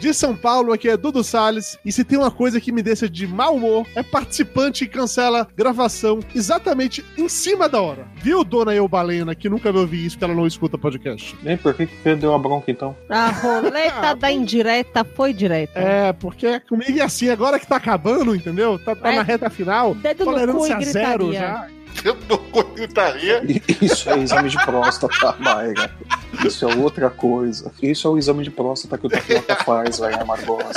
De São Paulo, aqui é Dudu Salles. E se tem uma coisa que me deixa de mau humor, é participante que cancela gravação exatamente em cima da hora. Viu, dona Eu Balena, que nunca me ouvi isso, que ela não escuta podcast? Nem por que que perdeu a bronca então? A roleta da indireta foi direta. É, porque comigo é assim, agora que tá acabando, entendeu? Tá, tá É. na reta final, Dedo no cu tolerância e zero já. Dentro do gritaria. Isso é exame de próstata, Maega. Isso é outra coisa. Isso é o exame de próstata que o Tapioca faz, velho, amargosa.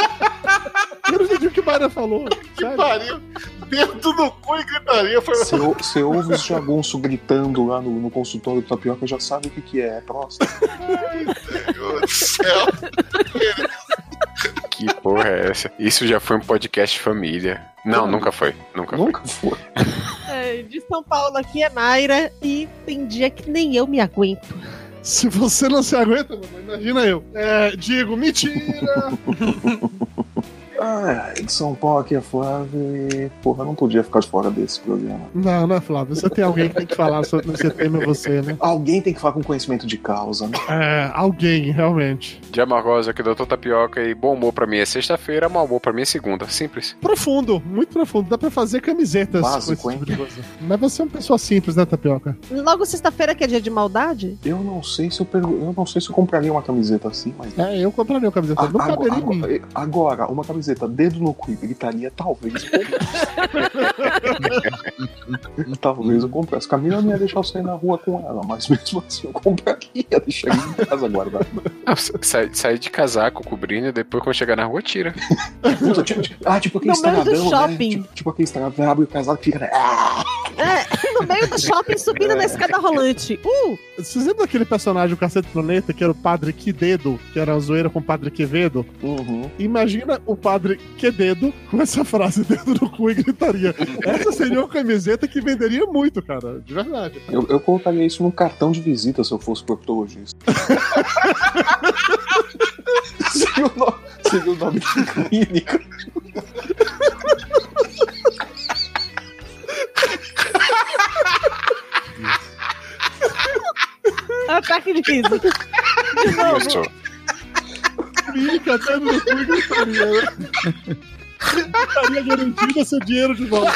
Eu não entendi o que a Mayra falou. Que Sério. pariu. Dedo no cu e gritaria. Foi Você, você ouve os jagunço gritando lá no, no consultório do Tapioca, já sabe o que, que é, é próstata. Meu Deus do céu. Que porra é essa? Isso já foi um podcast família. Não, nunca foi. Nunca foi. Nunca foi. É, De São Paulo aqui é Naira e tem dia que nem eu me aguento. Se você não se aguenta, imagina eu. É, digo, mentira! Ah, de São Paulo aqui é Flávio e, porra, não podia ficar de fora desse programa. não, não é Flávio. Você tem alguém que tem que falar sobre nesse tema, é você, né? Alguém tem que falar com conhecimento de causa, né? É, alguém, realmente. De amargosa aqui, doutor Tapioca. E bom humor pra mim é sexta-feira, mau humor pra mim é segunda. Simples. Profundo, muito profundo. Dá pra fazer camisetas Básico, com esse tipo de coisa. Mas você é uma pessoa simples, né, Tapioca? Logo sexta-feira, que é dia de maldade? Eu não sei se eu, pergu- eu não sei se eu compraria uma camiseta assim, mas É, eu compraria uma camiseta. Ah, não caberia agora, em mim. agora, agora, uma camiseta dedo no cu e gritaria, talvez. eu talvez eu comprasse. Camila não ia deixar eu sair na rua com ela, mas mesmo assim eu compraria, deixaria em casa guardada. Ah, sai, sai de casaco cobrindo e depois quando chegar na rua, tira. Puta, tipo, tipo- ah, tipo aquele No meio do estradão, né? shopping. Tipo, tipo aquele estradão, abre o casaco e fica. né? Ah! É, no meio do shopping subindo na escada rolante. Uh! Vocês lembram daquele personagem, o Cacete do Planeta, que era o Padre Quededo, que era a zoeira com o Padre Quevedo? Uhum. Imagina o Padre Quededo com essa frase dedo no cu e gritaria. Essa seria uma camiseta que venderia muito, cara. De verdade. Eu, eu colocaria isso num cartão de visita se eu fosse proctologista. seria, o nome, seria o nome da clínica. Ataque de riso. De novo. Isso. Clínica, dedo no cu e gritaria, né? Gritaria garantida seu dinheiro de volta.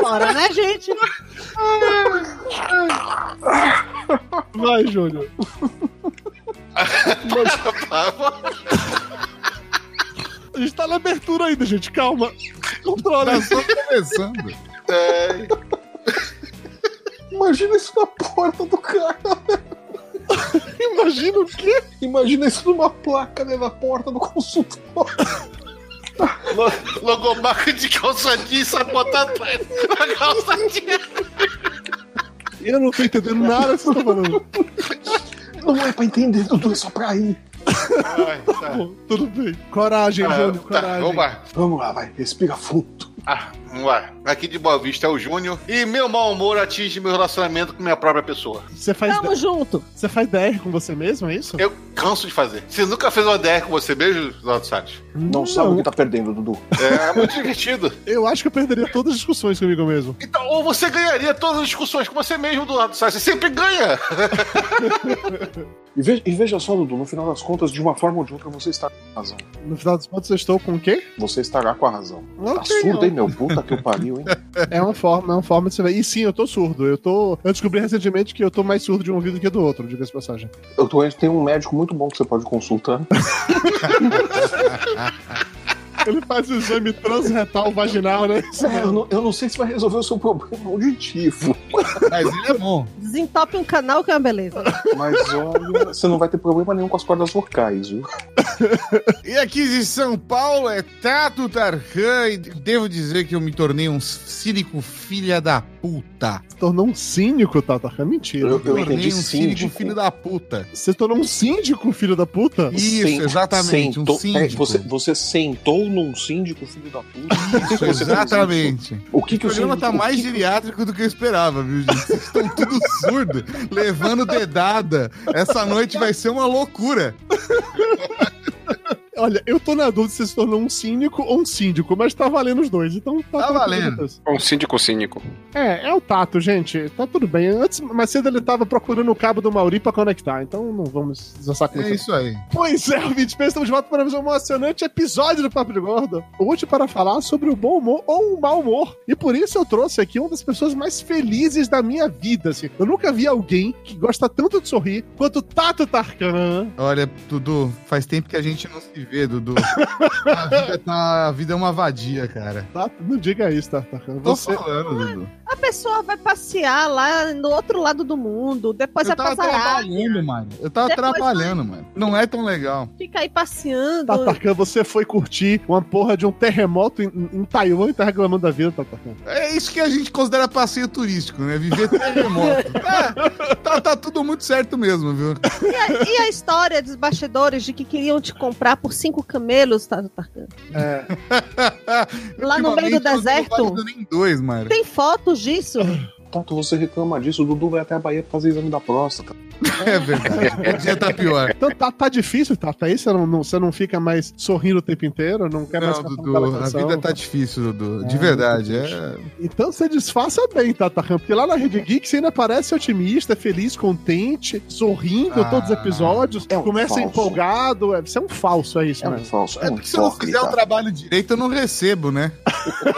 Bora, né, gente? Vai, Júnior. A gente tá na abertura ainda, gente. Calma. Controla. Tá só começando. É, Imagina isso na porta do cara. Imagina o quê? Imagina isso numa placa né, na porta do consultório. lo- logomarca de calça jeans, sabe botar atrás da calça jeans. Eu não tô entendendo nada que você tá falando. Não é pra entender, Dudu, é só pra ir. Ai, tá. Bom, tudo bem. Coragem, Ah, Júnior, tá, coragem. vamos lá. Vamos lá, vai, respira fundo. Ah, vamos lá. Aqui de Boa Vista é o Júnior. E meu mau humor atinge meu relacionamento com minha própria pessoa. Você faz, Tamo junto. você faz DR com você mesmo, é isso? Eu canso de fazer. Você nunca fez uma DR com você mesmo, Eduardo Salles? Não, sabe o que tá perdendo, Dudu. É muito divertido. Eu acho que eu perderia todas as discussões comigo mesmo. Então, ou você ganharia todas as discussões com você mesmo, Eduardo Salles. Você sempre ganha. E veja, e veja só, Dudu, no final das contas, de uma forma ou de outra, você está com a razão. No final dos contos, eu estou com o quê? Você estará com a razão. Tá Ok, surdo, não. hein, meu? Puta que o pariu, hein? É uma forma, é uma forma de você ver. E sim, eu tô surdo. Eu tô. Eu descobri recentemente que eu tô mais surdo de um ouvido que do outro, diga-se passagem. Eu tô, tem um médico muito bom que você pode consultar. Ele faz o exame transretal vaginal, né? É, eu, não, eu não sei se vai resolver o seu problema auditivo. Mas ele é bom. Desentope um canal que é uma beleza. Mas olha, você não vai ter problema nenhum com as cordas vocais, viu? E aqui de São Paulo é Tato Tarkan e devo dizer que eu me tornei um cínico filha da puta. Se tornou um cínico, Tata. É mentira. Eu- eu tornei entendi um cínico síndico. filho da puta. Você tornou um síndico, filho da puta? Isso, Sent- exatamente, sentou- um síndico. é, você, você sentou tornou um síndico, filho da puta? Que Isso, exatamente. O que, O que o programa síndico... tá mais o que- geriátrico do que eu esperava, viu, gente? Vocês estão tudo surdo, levando dedada. Essa noite vai ser uma loucura. Olha, eu tô na dúvida se se tornou um cínico ou um síndico, mas tá valendo os dois, então tá, Tá valendo. Um síndico cínico. É, é o Tato, gente. Tá tudo bem. Antes, mais cedo ele tava procurando o cabo do Mauri pra conectar, então não vamos desassar com É isso aí. Pois é, ouvintes, estamos de volta para mais um emocionante episódio do Papo de Gordo. Hoje para falar sobre o bom humor ou o mau humor. E por isso eu trouxe aqui uma das pessoas mais felizes da minha vida, assim. Eu nunca vi alguém que gosta tanto de sorrir quanto o Tato Tarkan. Olha, Dudu, faz tempo que a gente não se vê, Dudu. A vida, tá, a vida é uma vadia, cara. Tato, não diga isso, Tato Tarkan. Tô Você... falando, Dudu. A pessoa vai passear lá no outro lado do mundo, depois Eu vai tava pra Zaralha, trabalhando, mano. Eu tava Depois trabalhando, mano. Não é tão legal. fica aí passeando. Tato Tarkan, você foi curtir uma porra de um terremoto em, em Taiwan e tá reclamando da vida, Tato Tarkan. É isso que a gente considera passeio turístico, né? Viver terremoto. É, tá, tá tudo muito certo mesmo, viu? E, a, e a história dos bastidores de que queriam te comprar por cinco camelos, Tato Tarkan? É. Lá no meio do não deserto? tô nem dois, mano. Tem fotos disso? Tato, você reclama disso, o Dudu vai até a Bahia pra fazer exame da próstata. É verdade. Podia tá pior. Então tá, tá difícil, Tato. Aí você não, não- você não fica mais sorrindo o tempo inteiro, não quer mais Não, passar Dudu, a vida tá difícil, Dudu. De É, verdade. muito É... Então você disfarça bem, Tata Ram, porque lá na Rede Geek você ainda parece otimista, feliz, contente, sorrindo Ah, todos os episódios, é um começa falso. empolgado. É, você é um falso, é isso, É um né? falso, é É um porque se eu não fizer o trabalho direito, eu não recebo, né?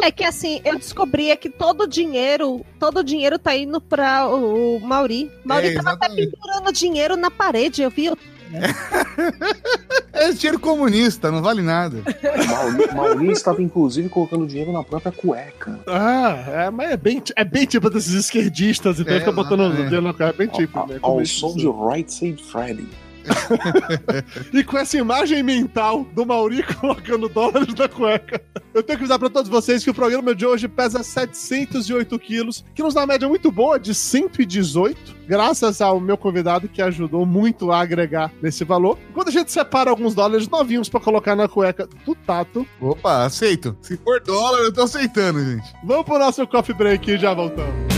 É que assim, eu descobri é que todo o dinheiro, todo o dinheiro tá indo pra o, o Mauri. Mauri É, tava até pendurando dinheiro na parede, eu vi. É dinheiro comunista, não vale nada. Mauri, Mauri estava inclusive colocando dinheiro na própria cueca. Ah, é, mas é bem, é bem tipo desses esquerdistas, então É, fica botando o exatamente. dedo na cara, é bem tipo, Ao- né? Ao Comunista. som de Right Said Freddy. E com essa imagem mental do Mauri colocando dólares na cueca. Eu tenho que avisar pra todos vocês que o programa de hoje pesa 708 quilos, que nos dá uma média muito boa de 118, graças ao meu convidado que ajudou muito a agregar nesse valor. Quando a gente separa alguns dólares novinhos pra colocar na cueca do Tato, Opa, aceito. Se for dólar, eu tô aceitando, gente. vamos pro nosso coffee break e já voltamos.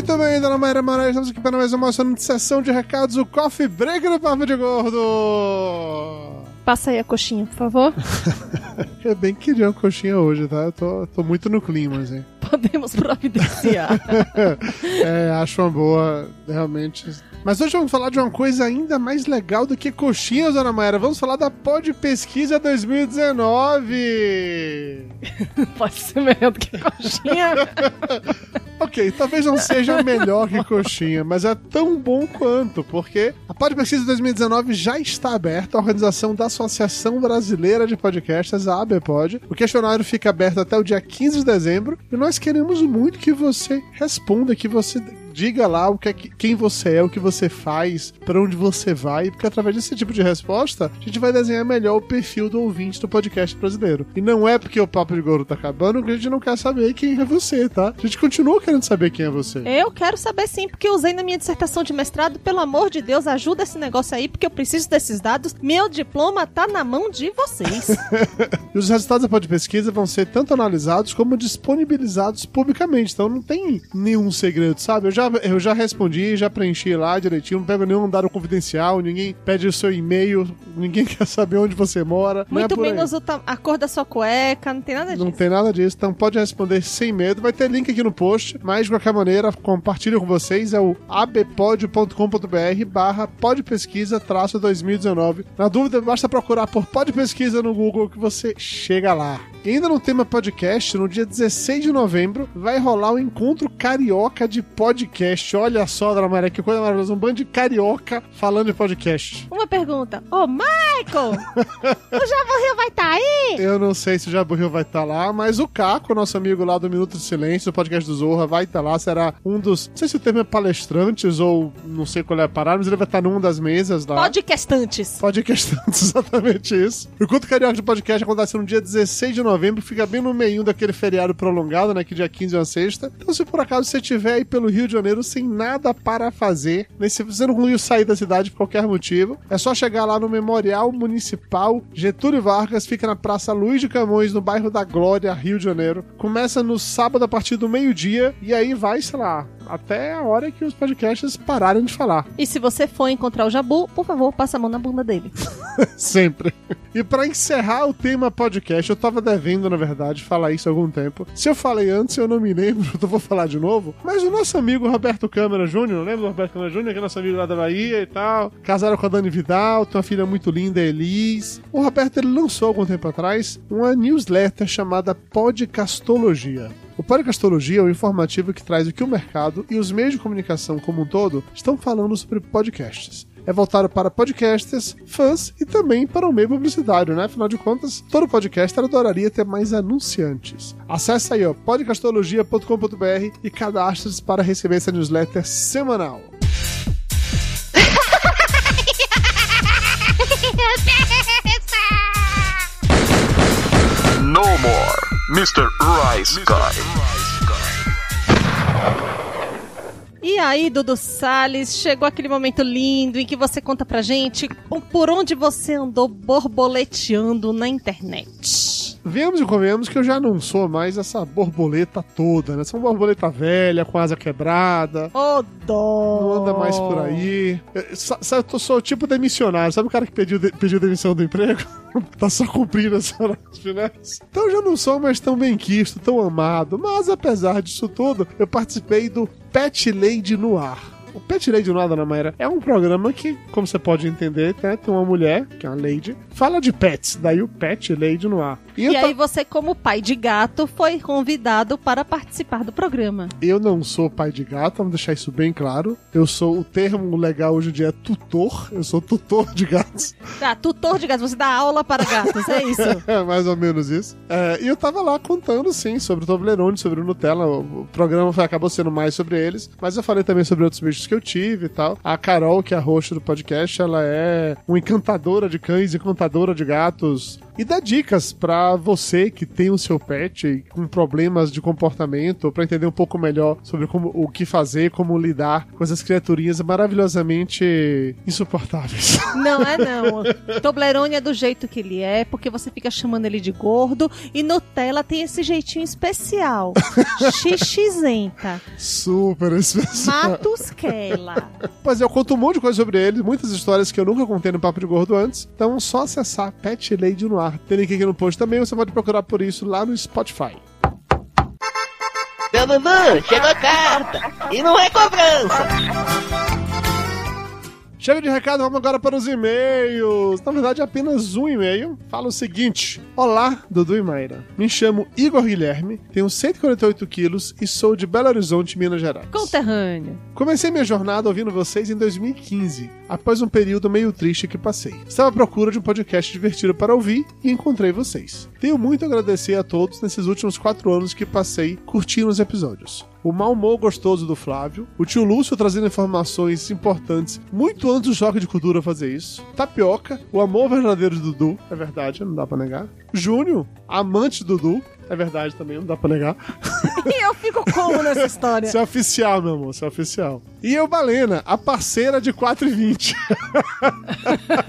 Muito bem, dona Mayra Moraes, estamos aqui para mais uma sessão de recados, o Coffee Break do Papo de Gordo. Passa aí a coxinha, por favor. Eu bem queria uma coxinha hoje, tá? Eu tô, tô muito no clima, assim. Podemos providenciar. É, acho uma boa, realmente. Mas hoje vamos falar de uma coisa ainda mais legal do que coxinhas, dona Mayra. Vamos falar da Pod Pesquisa 2019. Pode ser melhor do que coxinha. Ok, talvez não seja melhor que coxinha, mas é tão bom quanto, porque a Pod Pesquisa 2019 já está aberta, a organização da Associação Brasileira de Podcasts, a ABPod. O questionário fica aberto até o dia 15 de dezembro e nós queremos muito que você responda, que você diga lá o que é que- quem você é, o que você faz, pra onde você vai, porque através desse tipo de resposta, a gente vai desenhar melhor o perfil do ouvinte do podcast brasileiro. E não é porque o Papo de Gordo tá acabando que a gente não quer saber quem é você, tá? A gente continua querendo saber quem é você. Eu quero saber sim, porque eu usei na minha dissertação de mestrado. Pelo amor de Deus, ajuda esse negócio aí, porque eu preciso desses dados. Meu diploma tá na mão de vocês. E os resultados da pod pesquisa vão ser tanto analisados como disponibilizados publicamente. Então não tem nenhum segredo, sabe? Eu já já, eu já respondi, já preenchi lá direitinho. Não pego nenhum dado confidencial, ninguém pede o seu e-mail, ninguém quer saber onde você mora. é Muito aí. menos ta- a cor da sua cueca, não tem nada disso. Não tem nada disso, então pode responder sem medo. Vai ter link aqui no post, mas de qualquer maneira, compartilho com vocês, é o abpod.com.br barra podpesquisa traço 2019. Na dúvida, basta procurar por podpesquisa no Google que você chega lá. E ainda no tema podcast, no dia 16 de novembro, vai rolar o encontro carioca de podcast. Olha só, Dona Maria, que coisa maravilhosa. Um bando de carioca falando de podcast. Uma pergunta. Ô, Michael! o Jabo Rio vai estar aí? Eu não sei se o Jabu Rio vai estar lá, mas o Caco, nosso amigo lá do Minuto de Silêncio, do podcast do Zorra, vai estar lá. Será um dos. Não sei se o termo é palestrantes ou não sei qual é a parada, mas ele vai estar numa das mesas lá. Podcastantes. Podcastantes, exatamente isso. O Encontro Carioca de Podcast acontece no dia 16 de novembro, fica bem no meio daquele feriado prolongado, né? Que dia 15 é uma sexta. Então, se por acaso você estiver aí pelo Rio de Janeiro sem nada para fazer, nem se você não conseguiu sair da cidade por qualquer motivo, é só chegar lá no Memorial Municipal Getúlio Vargas, fica na Praça Luiz de Camões, no bairro da Glória, Rio de Janeiro. Começa no sábado a partir do meio-dia e aí vai, sei lá, até a hora que os podcasts pararem de falar. E se você for encontrar o Jabu, por favor, passa a mão na bunda dele. Sempre. E pra encerrar o tema podcast, eu tava devendo, na verdade, falar isso há algum tempo. Se eu falei antes, eu não me lembro, então vou falar de novo. Mas o nosso amigo Roberto Câmara Júnior, lembra do Roberto Câmara Júnior, que é nosso amigo lá da Bahia e tal? Casaram com a Dani Vidal, tem uma filha muito linda, Elis. O Roberto ele lançou algum tempo atrás uma newsletter chamada Podcastologia. Podcastologia é um informativo que traz o que o mercado e os meios de comunicação como um todo estão falando sobre podcasts. É voltado para podcasters, fãs e também para o meio publicitário, né? Afinal de contas, todo podcaster adoraria ter mais anunciantes. Acesse aí, ó, podcastologia.com.br e cadastre-se para receber essa newsletter semanal. No more, Mr. Rice Guy. E aí, Dudu Salles, chegou aquele momento lindo em que você conta pra gente por onde você andou borboleteando na internet. Vemos e convenhamos que eu já não sou mais essa borboleta toda, né? Sou uma borboleta velha, com asa quebrada. Ô, dó! Não anda mais por aí. Eu, sabe, eu sou o tipo demissionário. Sabe o cara que pediu, de- pediu demissão do emprego? tá só cumprindo as horas finais. Então eu já não sou mais tão bem quisto, tão amado. Mas apesar disso tudo, eu participei do Pet Lady no Ar. O Pet Lady no Ar, Dona Mayra, é um programa que, como você pode entender, né, tem uma mulher, que é uma lady, fala de pets, daí o Pet Lady no Ar. E, ta- aí você, como pai de gato, foi convidado para participar do programa. Eu não sou pai de gato, vamos deixar isso bem claro. Eu sou, o termo legal hoje em dia é tutor, eu sou tutor de gatos. Ah, tutor de gatos, você dá aula para gatos, é isso? É mais ou menos isso. É, e eu tava lá contando, sim, sobre o Toblerone, sobre o Nutella. O, o programa foi- acabou sendo mais sobre eles, mas eu falei também sobre outros bichos que eu tive e tal. A Carol, que é a host do podcast, ela é uma encantadora de cães, encantadora de gatos. E dá dicas pra você que tem o seu pet com problemas de comportamento, pra entender um pouco melhor sobre como, o que fazer, como lidar com essas criaturinhas maravilhosamente insuportáveis. Não é não. Toblerone é do jeito que ele é, porque você fica chamando ele de gordo. E Nutella tem esse jeitinho especial. Xixizenta. Super especial. Matusquela. Pois é, eu conto um monte de coisa sobre ele, muitas histórias que eu nunca contei no Papo de Gordo antes. Então, só acessar Pet Lady no ar. Tem link aqui no post também, você pode procurar por isso lá no Spotify. Dudu, chegou a carta. E não é cobrança. Chega de recado, vamos agora para os e-mails. Na verdade, apenas um e-mail. Fala o seguinte: Olá, Dudu e Mayra. Me chamo Igor Guilherme, tenho 148 quilos e sou de Belo Horizonte, Minas Gerais. Conterrâneo. Comecei minha jornada ouvindo vocês em 2015, após um período meio triste que passei. Estava à procura de um podcast divertido para ouvir e encontrei vocês. Tenho muito a agradecer a todos nesses últimos quatro anos que passei curtindo os episódios. O mau humor gostoso do Flávio, o tio Lúcio trazendo informações importantes muito antes do choque de cultura fazer isso, Tapioca, o amor verdadeiro de Dudu, é verdade, não dá pra negar, Júnior, amante do Dudu, É verdade também, não dá pra negar. E eu fico como nessa história? Isso é oficial, meu amor, isso é oficial. E eu, Balena, a parceira de 4,20.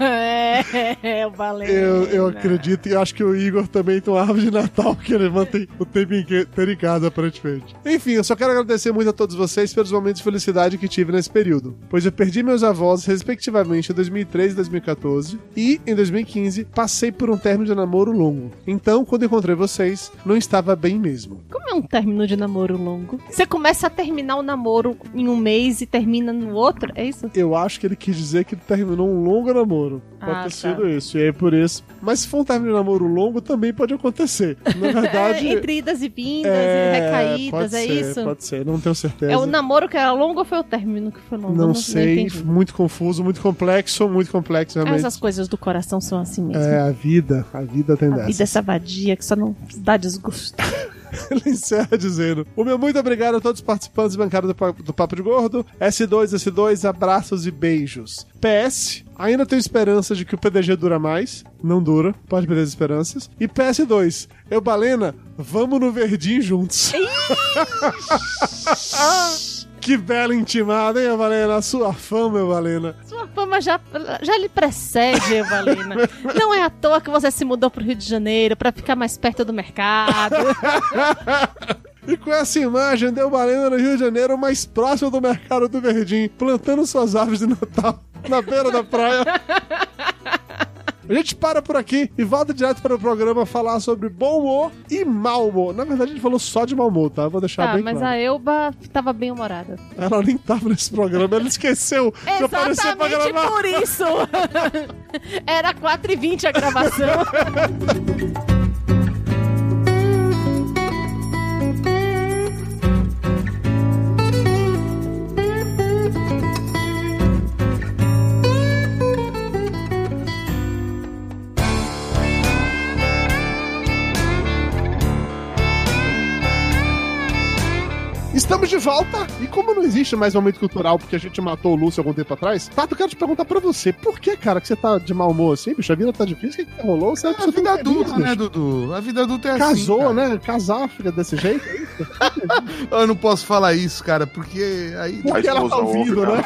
é, é, o Balena. Eu, eu acredito e acho que o Igor também tem uma árvore de Natal que ele mantém o tempo inteiro em casa, aparentemente. Enfim, eu só quero agradecer muito a todos vocês pelos momentos de felicidade que tive nesse período, pois eu perdi meus avós, respectivamente, em 2013 e 2014, e, em 2015, passei por um término de namoro longo. Então, quando encontrei vocês, não estava bem mesmo. Como é um término de namoro longo? Você começa a terminar o namoro em um mês e termina no outro? É isso? Eu acho que ele quis dizer que ele terminou um longo namoro. Pode Ah, ter tá. sido isso, e aí por isso. Mas se for um término de namoro longo, também pode acontecer. Na verdade. É, entre idas e vindas é, e recaídas, é ser, isso? Pode ser, não tenho certeza. É o namoro que era longo ou foi o término que foi longo? Eu Não sei, muito confuso, muito complexo, muito complexo realmente. Essas coisas do coração são assim mesmo. É, a vida, a vida tem A dessa. vida é essa vadia que só não dá desgosto. Ele encerra dizendo: O meu muito obrigado a todos os participantes bancados do, Pa- do Papo de Gordo. S2, S2, abraços e beijos. PS, ainda tenho esperança de que o PDG dura mais. Não dura, pode perder as esperanças. E PS2, eu, Balena, vamos no Verdinho juntos. que bela intimada, hein, Valena? A sua meu Valena. Sua fama já, já lhe precede, Valina. Não é à toa que você se mudou pro Rio de Janeiro pra ficar mais perto do mercado. E com essa imagem, deu Balena no Rio de Janeiro, mais próximo do mercado do Verdim, plantando suas árvores de Natal na beira da praia. A gente para por aqui e volta direto para o programa falar sobre bom humor e mau humor. Na verdade, a gente falou só de mau humor, tá? Eu Vou deixar Tá, bem mas claro. a Elba tava bem humorada. Ela nem tava nesse programa, ela esqueceu de aparecer pra gravar. por isso! Era 4h20 a gravação. Estamos de volta e como não existe mais momento cultural porque a gente matou o Lúcio algum tempo atrás, Tato, eu quero te perguntar pra você, por que, cara, que você tá de mau humor assim, bicho? A vida tá difícil, o que, que rolou? Você é A vida adulta, né, Dudu? A vida adulta é assim. Casou, né? Casar fica desse jeito? é? Eu não posso falar isso, cara, porque aí. Porque ela tá ouvindo, né?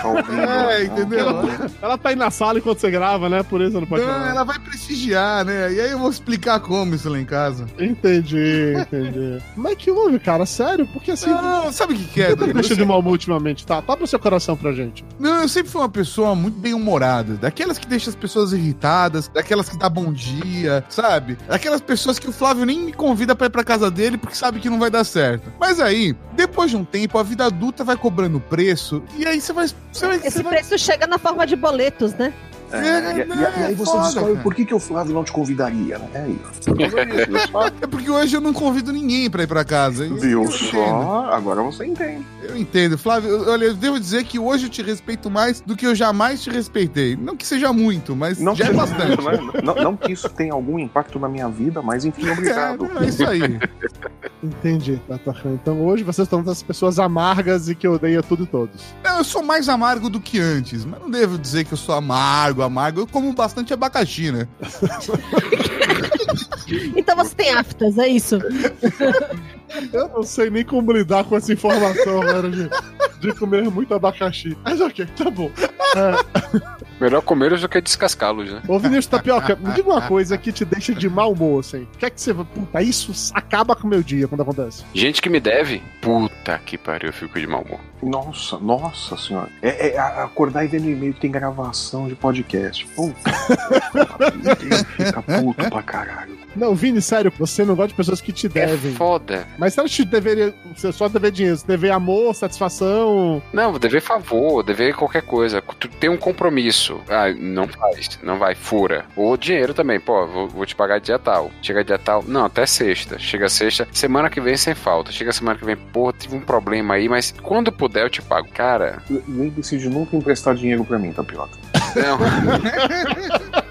É, entendeu? Ela, ela tá aí na sala enquanto você grava, né? Por isso não pode Não, falar. ela vai prestigiar, né? E aí eu vou explicar como isso lá em casa. Entendi, entendi. Mas que houve, cara? Sério? Porque assim. Não, sabe o que, que é? Dudu? deixa de humor ultimamente, tá? Tá pro seu coração pra gente. Não, eu sempre fui uma pessoa muito bem-humorada. Daquelas que deixam as pessoas irritadas, daquelas que dá bom dia, sabe? Daquelas pessoas que o Flávio nem me convida pra ir pra casa dele porque sabe que não vai dar certo. Mas aí, depois de um tempo, a vida adulta vai cobrando preço e aí você vai. Você vai, Esse você vai... preço chega na forma de boletos, né? É, e, e- e aí você foda, descobre cara. por que, que o Flávio não te convidaria, né? É isso. Por É porque hoje eu não convido ninguém pra ir pra casa. Viu só? entendo. Agora você entende. Eu entendo, Flávio. eu- Olha, eu devo dizer que hoje eu te respeito mais do que eu jamais te respeitei. Não que seja muito, mas Não, já é que- bastante. né? não, não que isso tenha algum impacto na minha vida, mas enfim, obrigado. É, é isso aí. Entendi, Tatacan. Então hoje vocês estão das pessoas amargas e que odeiam tudo e todos. Não, eu sou mais amargo do que antes, mas não devo dizer que eu sou amargo, amargo. Eu como bastante abacaxi, né? Então você tem aftas, é isso? Eu não sei nem como lidar com essa informação, velho, de, de comer muito abacaxi. Mas ok, tá bom. É, Melhor comê-los do que descascá-los, né? Ô, Vinícius Tapioca, me diga uma coisa que te deixa de mau humor, assim. O que é que você. Puta, isso acaba com o meu dia quando acontece. Gente que me deve, puta que pariu, eu fico de mau humor. Nossa, nossa senhora. É, é acordar e ver no e-mail que tem gravação de podcast. Puta. Fica puto pra caralho. Não, Vini, sério, você não gosta de pessoas que te devem. É foda. Mas se elas te deverem. Você só dever dinheiro, você dever amor, satisfação. Não, dever favor, dever qualquer coisa. Tu tem um compromisso. Ah, não faz, não vai, fura. Ou dinheiro também, pô, vou, vou te pagar dia tal. Chega dia tal, não, até sexta. Chega sexta, semana que vem sem falta. Chega semana que vem, pô, tive um problema aí, mas quando puder eu te pago. Cara, Lembre-se de nunca emprestar dinheiro pra mim, Tapioca. não.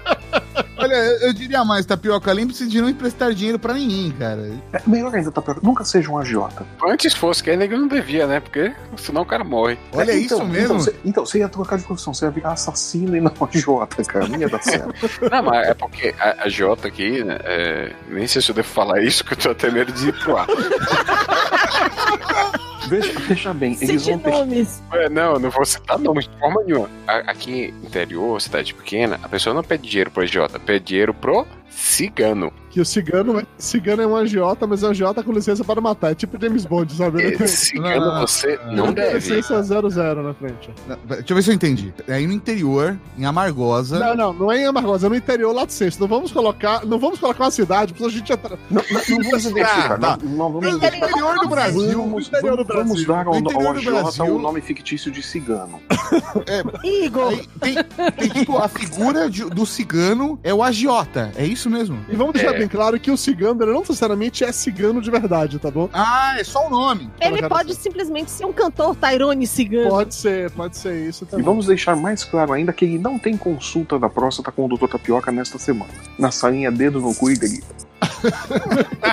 Olha, eu diria mais, tapioca, lembre-se de não emprestar dinheiro pra ninguém, cara. É, melhor ainda, Tapioca, nunca seja um agiota. Antes fosse, que ainda não devia, né? Porque senão o cara morre. Olha É, isso mesmo. Então você, então, você ia trocar de profissão, você ia virar assassino e não agiota, cara. Não ia dar certo. Não, mas é porque a, a Jota aqui, né, é, nem sei se eu devo falar isso, que eu tô até medo de ir pro ar. Veja, veja bem, eles Cite vão ter. nomes. É, não, não vou citar nomes de forma nenhuma. Aqui, interior, cidade pequena, a pessoa não pede dinheiro pro agiota, pede dinheiro pro cigano. Que o cigano, é- cigano é um agiota, mas é um agiota com licença para matar. É tipo James Bond, sabe? Tem- Cigano Não, você não deve. licença 00 na frente. Não, Deixa eu ver se eu entendi. É aí no interior, em Amargosa. Não, não, não é em Amargosa, é no interior lá do sexto. Não vamos colocar, não vamos colocar uma cidade, porque a gente já tá. Não, não, não vamos identificar, tá. não, não No vamos interior do Brasil. Vamos, interior do vamos, vamos Brasil. dar ao, No ao agiota Brasil. o nome fictício de cigano. Igor, Aí tem, tem tipo a figura de- do cigano é o agiota. É isso mesmo? E vamos deixar É. bem claro que o cigano, ele não necessariamente é cigano de verdade, tá bom? Ah, é só o nome. ele pode assim. simplesmente ser um cantor Tyrone cigano. Pode ser, pode ser isso E também. vamos deixar mais claro ainda que ele não tem consulta da próstata com o Dr. Tapioca nesta semana. Na salinha dedo no cu e grita.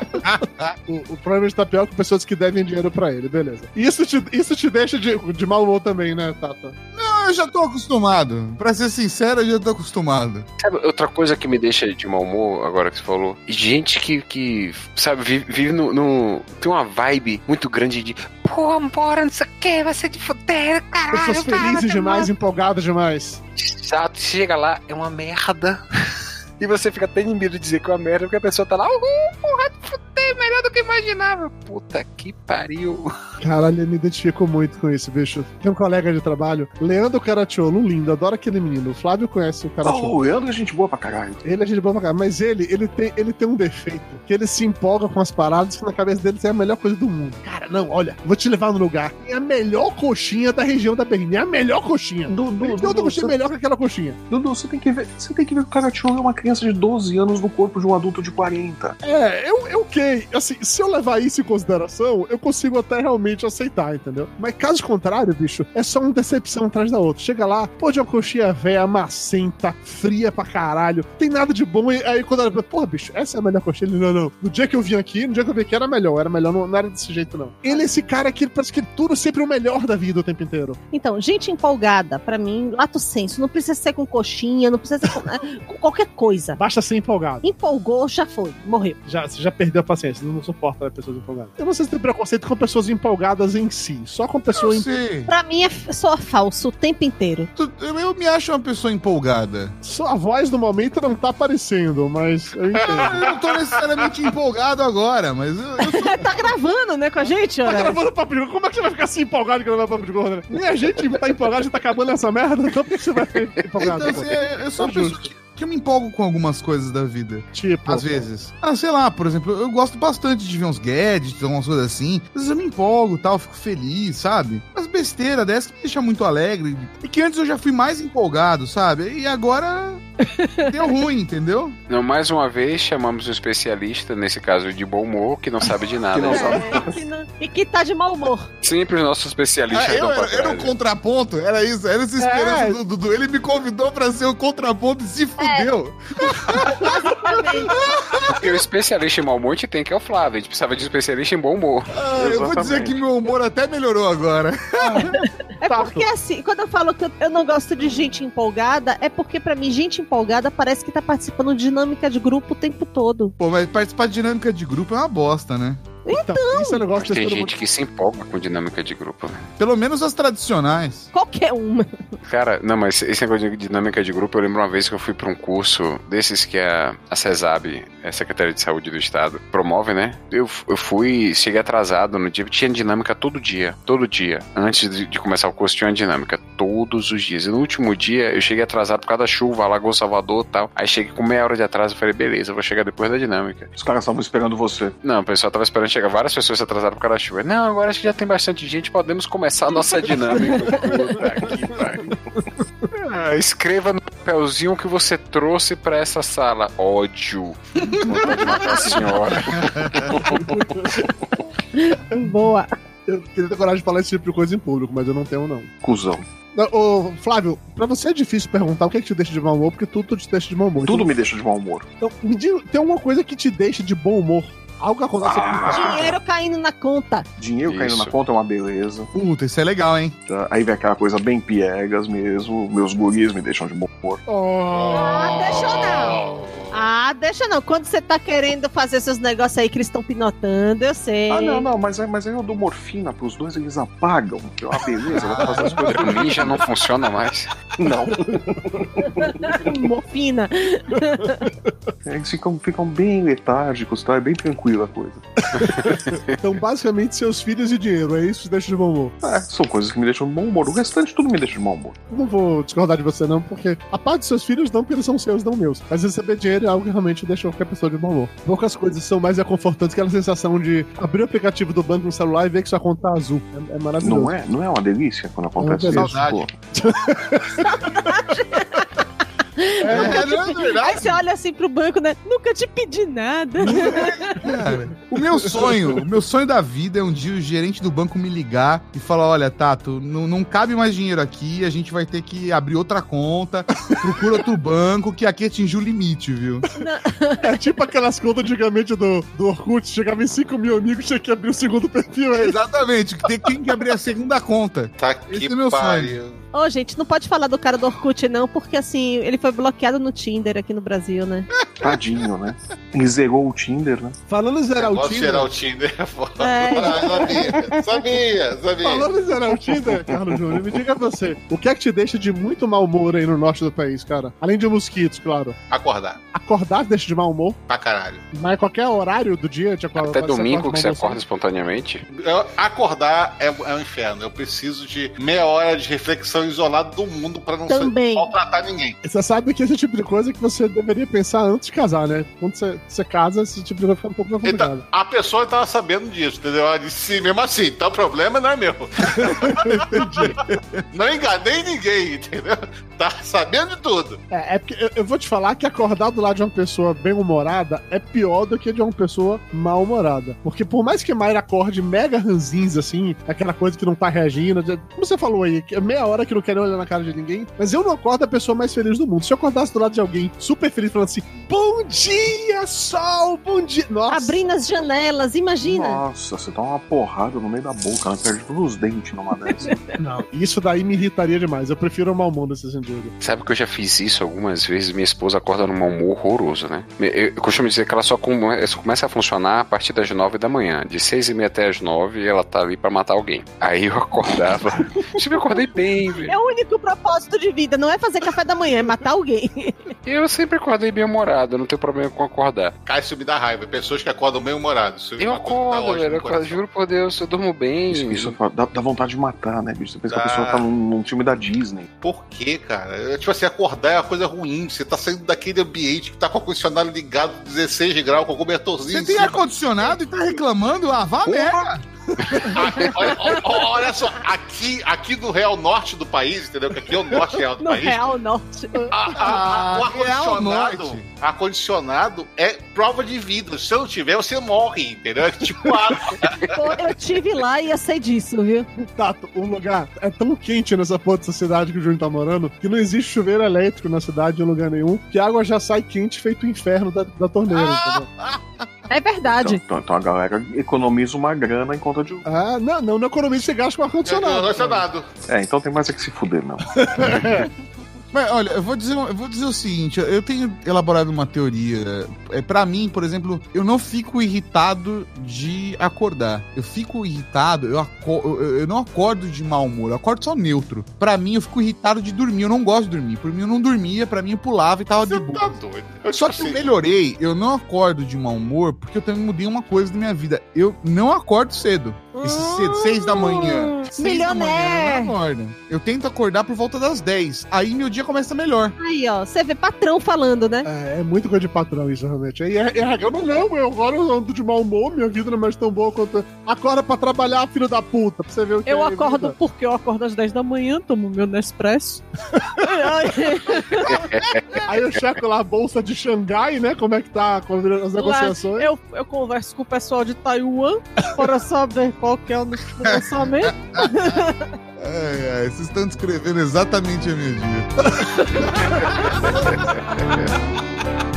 O, o problema de tapioca com pessoas que devem dinheiro pra ele, beleza. Isso te, isso te deixa de, de mau humor também, né, Tata? Não, eu já tô acostumado. Pra ser sincero, eu já tô acostumado. Sabe, outra coisa que me deixa de mau humor, agora que você falou, gente que, que sabe, vive, vive no, no- Tem uma vibe muito grande de. Pô, bora, não sei o que, vai ser de fuder, caralho. Pessoas felizes vai demais, empolgadas demais. Exato, você chega lá, é uma merda. E você fica até em medo de dizer que é uma merda, porque a pessoa tá lá, uhul, porra, de melhor do que eu imaginava. Puta que pariu. Caralho, eu me identifico muito com isso, bicho. Tem um colega de trabalho, Leandro Caracciolo, lindo, adoro aquele menino. O Flávio conhece o Caracciolo. Oh, o Leandro é gente boa pra caralho. Ele é gente boa pra caralho, mas ele, ele tem, ele tem um defeito, que ele se empolga com as paradas que na cabeça dele é a melhor coisa do mundo. Cara, não, olha, vou te levar no lugar. É a melhor coxinha da região da Berlim, é a melhor coxinha. Dudu, Ele tem outra Dudu, coxinha melhor que aquela coxinha. Dudu, você tem que ver. Você tem que ver que o Caracciolo é uma criança de 12 anos no corpo de um adulto de 40. É, eu, eu ok. Assim, se eu levar isso em consideração, eu consigo até realmente aceitar, entendeu? Mas caso contrário, bicho, é só uma decepção atrás da outra. Chega lá, pô, de uma coxinha velha, macenta, fria pra caralho, tem nada de bom. E aí quando ela pô, bicho, essa é a melhor coxinha. Ele, não, não. No dia que eu vim aqui, no dia que eu vim aqui era melhor. Era melhor, não, não era desse jeito, não. Ele é esse cara que parece que tudo sempre é o melhor da vida o tempo inteiro. Então, gente empolgada, pra mim, lato senso, não precisa ser com coxinha, não precisa ser com, é, com qualquer coisa. Basta ser empolgado. Empolgou, já foi, morreu. Já, você já perdeu a paciência, não suporta pessoas empolgadas. Eu não sei se tem preconceito com pessoas empolgadas em si, só com pessoas sei. Pra mim é só falso o tempo inteiro. Tu- Eu, eu me acho uma pessoa empolgada. Sua voz no momento não tá aparecendo, mas eu entendo. Eu não tô necessariamente empolgado agora, mas eu, eu sou tá gravando, né, com a gente, Tá olha. gravando papo de? Como é que você vai ficar assim empolgado vai papo de gordo, né? Nem a gente tá empolgado, já tá acabando essa merda, então por que você vai ficar empolgado? Então, assim, eu eu sou uma Tá pessoa que, que eu me empolgo com algumas coisas da vida. Tipo, Às vezes. Ah, sei lá, por exemplo, eu gosto bastante de ver uns gadgets, algumas coisas assim. Às vezes eu me empolgo tal, fico feliz, sabe? As besteiras dessas que me deixam muito alegre. E que antes eu já fui mais empolgado, sabe? E agora deu ruim, entendeu? Não, mais uma vez, chamamos um especialista, nesse caso de bom humor, que não sabe de nada. Que não sabe. É, que não- e que tá de mau humor. Sempre os nossos especialistas Ah, eu dão pra era, era um contraponto, era isso, era essa esperança É. do Dudu. Ele me convidou pra ser o contraponto e se fudeu. Porque o especialista em mau humor gente tem, que é o Flávio. A gente precisava de um especialista em bom humor. Ah, eu vou dizer que meu humor até melhorou agora. É porque assim, quando eu falo que eu- eu não gosto de gente empolgada, é porque pra mim gente empolgada parece que tá participando de dinâmica de grupo o tempo todo. Pô, mas participar de dinâmica de grupo é uma bosta, né? Então, isso é um negócio que Tem gente que se empolga com dinâmica de grupo. né? Pelo menos as tradicionais. Qualquer uma. Cara, não, mas esse negócio de dinâmica de grupo, eu lembro uma vez que eu fui pra um curso desses que a, a CESAB, a Secretaria de Saúde do Estado, promove, né? Eu, eu fui, cheguei atrasado no dia, tinha dinâmica todo dia, todo dia. Antes de, de começar o curso, tinha uma dinâmica todos os dias. E no último dia, eu cheguei atrasado por causa da chuva, alagou Salvador e tal. Aí cheguei com meia hora de atraso, eu falei, beleza, eu vou chegar depois da dinâmica. Os caras estavam esperando você. Não, o pessoal tava esperando chegar várias pessoas atrasadas por causa da chuva. Não, agora acho que já tem bastante gente, podemos começar a nossa dinâmica. Puta que pariu. Ah, escreva no papelzinho o que você trouxe pra essa sala. Ódio. Vontade de matar a senhora. Boa. Eu queria ter coragem de falar esse tipo de coisa em público, mas eu não tenho, não. Cusão. Ô, Flávio, pra você é difícil perguntar o que, é que te deixa de mau humor, porque tudo te deixa de mau humor. Tudo Então, me deixa de mau humor. Então, me diga, tem alguma coisa que te deixa de bom humor? Algo que acontece Ah. Dinheiro caindo na conta. Dinheiro caindo na Isso. conta é uma beleza. Puta, isso é legal, hein? tá? Aí vem aquela coisa bem piegas mesmo. Meus guris me deixam de bom humor. Ah, deixa não. Ah, deixa não. Quando você tá querendo fazer seus negócios aí que eles estão pinotando, eu sei. Ah, não, não, mas, aí- mas aí eu dou morfina pros dois, eles apagam. Que é uma beleza, vai fazer as coisas. O ninja não funciona mais. Não, Morfina. eles ficam, ficam bem letárgicos, tá? É bem tranquila a coisa. Então, basicamente, seus filhos e dinheiro, é isso que deixa de bom humor. É, são coisas que me deixam de bom humor. O restante tudo me deixa de bom humor. Não vou discordar de você, não, porque a parte dos seus filhos não, porque eles são seus, não meus. Mas receber dinheiro é algo que realmente deixa qualquer pessoa de bom humor. Poucas coisas são mais reconfortantes que aquela sensação de abrir o aplicativo do banco no celular e ver que sua conta tá azul. É, é maravilhoso. Não é? Não é uma delícia quando acontece É isso? Pô, É, não é verdade? Aí você olha assim pro banco, né? Nunca te pedi nada. Cara, o meu sonho, o meu sonho da vida é um dia o gerente do banco me ligar e falar: olha, Tato, não, não cabe mais dinheiro aqui, a gente vai ter que abrir outra conta, procura outro banco, que aqui atingiu o limite, viu? É tipo aquelas contas antigamente do, do Orkut, chegava em 5 mil amigos, tinha que abrir o segundo perfil. É Exatamente, tem tem que abrir a segunda conta. Tá Esse que é meu pariu. Ô, gente, não pode falar do cara do Orkut, não, porque assim, ele foi bloqueado no Tinder aqui no Brasil, né? Tadinho, né? Ele zerou o Tinder, né? Falando em zerar o Posso Tinder. tirar o Tinder é foda. É. Ah, sabia, sabia, sabia. Falando em zerar o Tinder, Carlos Júnior, me diga você, o que é que te deixa de muito mau humor aí no norte do país, cara? Além de mosquitos, claro. Acordar. Acordar te deixa de mau humor, Pra caralho. mas qualquer horário do dia te acorda. Até você domingo acorda que você acorda espontaneamente. Eu- acordar é, é um inferno. Eu preciso de meia hora de reflexão isolado do mundo pra não Também. ser- maltratar ninguém. Você sabe que esse tipo de coisa que você deveria pensar antes de casar, né? Quando você, você casa, esse tipo de coisa fica um pouco mais complicado. Então, a pessoa tava sabendo disso, entendeu? Ela disse sim, mesmo assim, então o problema não é meu. não enganei ninguém, entendeu? Tá sabendo de tudo. É, é porque eu, eu vou te falar que acordar do lado de uma pessoa bem-humorada é pior do que de uma pessoa mal-humorada. Porque por mais que Mayra acorde mega ranzinza, assim, aquela coisa que não tá reagindo, como você falou aí, que é meia hora que não quer nem olhar na cara de ninguém, mas eu não acordo a pessoa mais feliz do mundo. Se eu acordasse do lado de alguém super feliz, falando assim, bom dia, sol, bom dia. Nossa. Abrindo as janelas, imagina. Nossa, você dá uma porrada no meio da boca, ela perde todos os dentes numa dessa. Não, isso daí me irritaria demais. Eu prefiro o mau nesse sentido. Sabe que eu já fiz isso algumas vezes? Minha esposa acorda num mau humor horroroso, né? Eu, eu costumo dizer que ela só, come- só começa a funcionar a partir das nove da manhã. De seis e meia até as nove, ela tá ali pra matar alguém. Aí eu acordava. Sempre acordei bem, velho. É o único propósito de vida, não é fazer café da manhã, é matar alguém. Eu sempre acordei bem humorado, não tenho problema com acordar. Isso me dá raiva. Pessoas que acordam bem humorados. Isso é Eu dá acordo, velho. Eu coração. juro por Deus, eu durmo bem. Isso, isso dá, dá vontade de matar, né, bicho? Você pensa que a pessoa tá num, num filme da Disney. Por quê, cara? Eu, Tipo assim, acordar é uma coisa ruim. Você tá saindo daquele ambiente que tá com o ar-condicionado ligado 16 graus, com o cobertorzinho. Você em tem ar-condicionado e tá reclamando? Ah, vá merda! Olha, olha- olha só, aqui, aqui no Real Norte do país, entendeu? Que aqui é o norte real do No país. Real Norte. A- a- a- o Ah, Real ar-condicionado Norte. ar-condicionado é prova de vida. Se não tiver, você morre, entendeu? É tipo água. Pô, eu tive lá e ia sei disso, viu? Tato, o lugar é tão quente nessa porra dessa cidade que o Júnior tá morando que não existe chuveiro elétrico na cidade em lugar nenhum, que a água já sai quente feito o inferno da, da torneira, entendeu? É verdade. Então, então a galera economiza uma grana em conta de. Ah, não, não, não economiza esse gasto com ar-condicionado. Não é nada. É, então tem mais é que se fuder, não. Mas olha, eu vou dizer, eu vou dizer o seguinte, eu tenho elaborado uma teoria. É para mim, por exemplo, eu não fico irritado de acordar. Eu fico irritado, eu, eu, eu não acordo de mau humor, eu acordo só neutro. Pra mim, eu fico irritado de dormir. Eu não gosto de dormir. Por mim, eu não dormia, pra mim eu pulava e tava de boa. Tá doido. Eu, Só que eu melhorei, eu não acordo de mau humor, porque eu também mudei uma coisa na minha vida. Eu não acordo cedo. Esse cedo, seis da manhã. Seis da manhã, eu não acordo. Eu tento acordar por volta das 10. Aí meu dia começa melhor. Aí, ó, você vê patrão falando, né? É, é muito coisa de patrão isso, realmente. E é, é, eu não, não, eu agora eu ando de mau humor, minha vida não é mais tão boa quanto. Acorda pra trabalhar, filho da puta, pra você ver o que Eu é acordo vida. porque eu acordo às 10 da manhã, tomo meu Nespresso. Aí eu checo lá a bolsa de Xangai, né? Como é que tá as negociações. Lá, eu, eu converso com o pessoal de Taiwan para saber qual que é o lançamento. Ai, ai, vocês estão descrevendo exatamente a minha dia.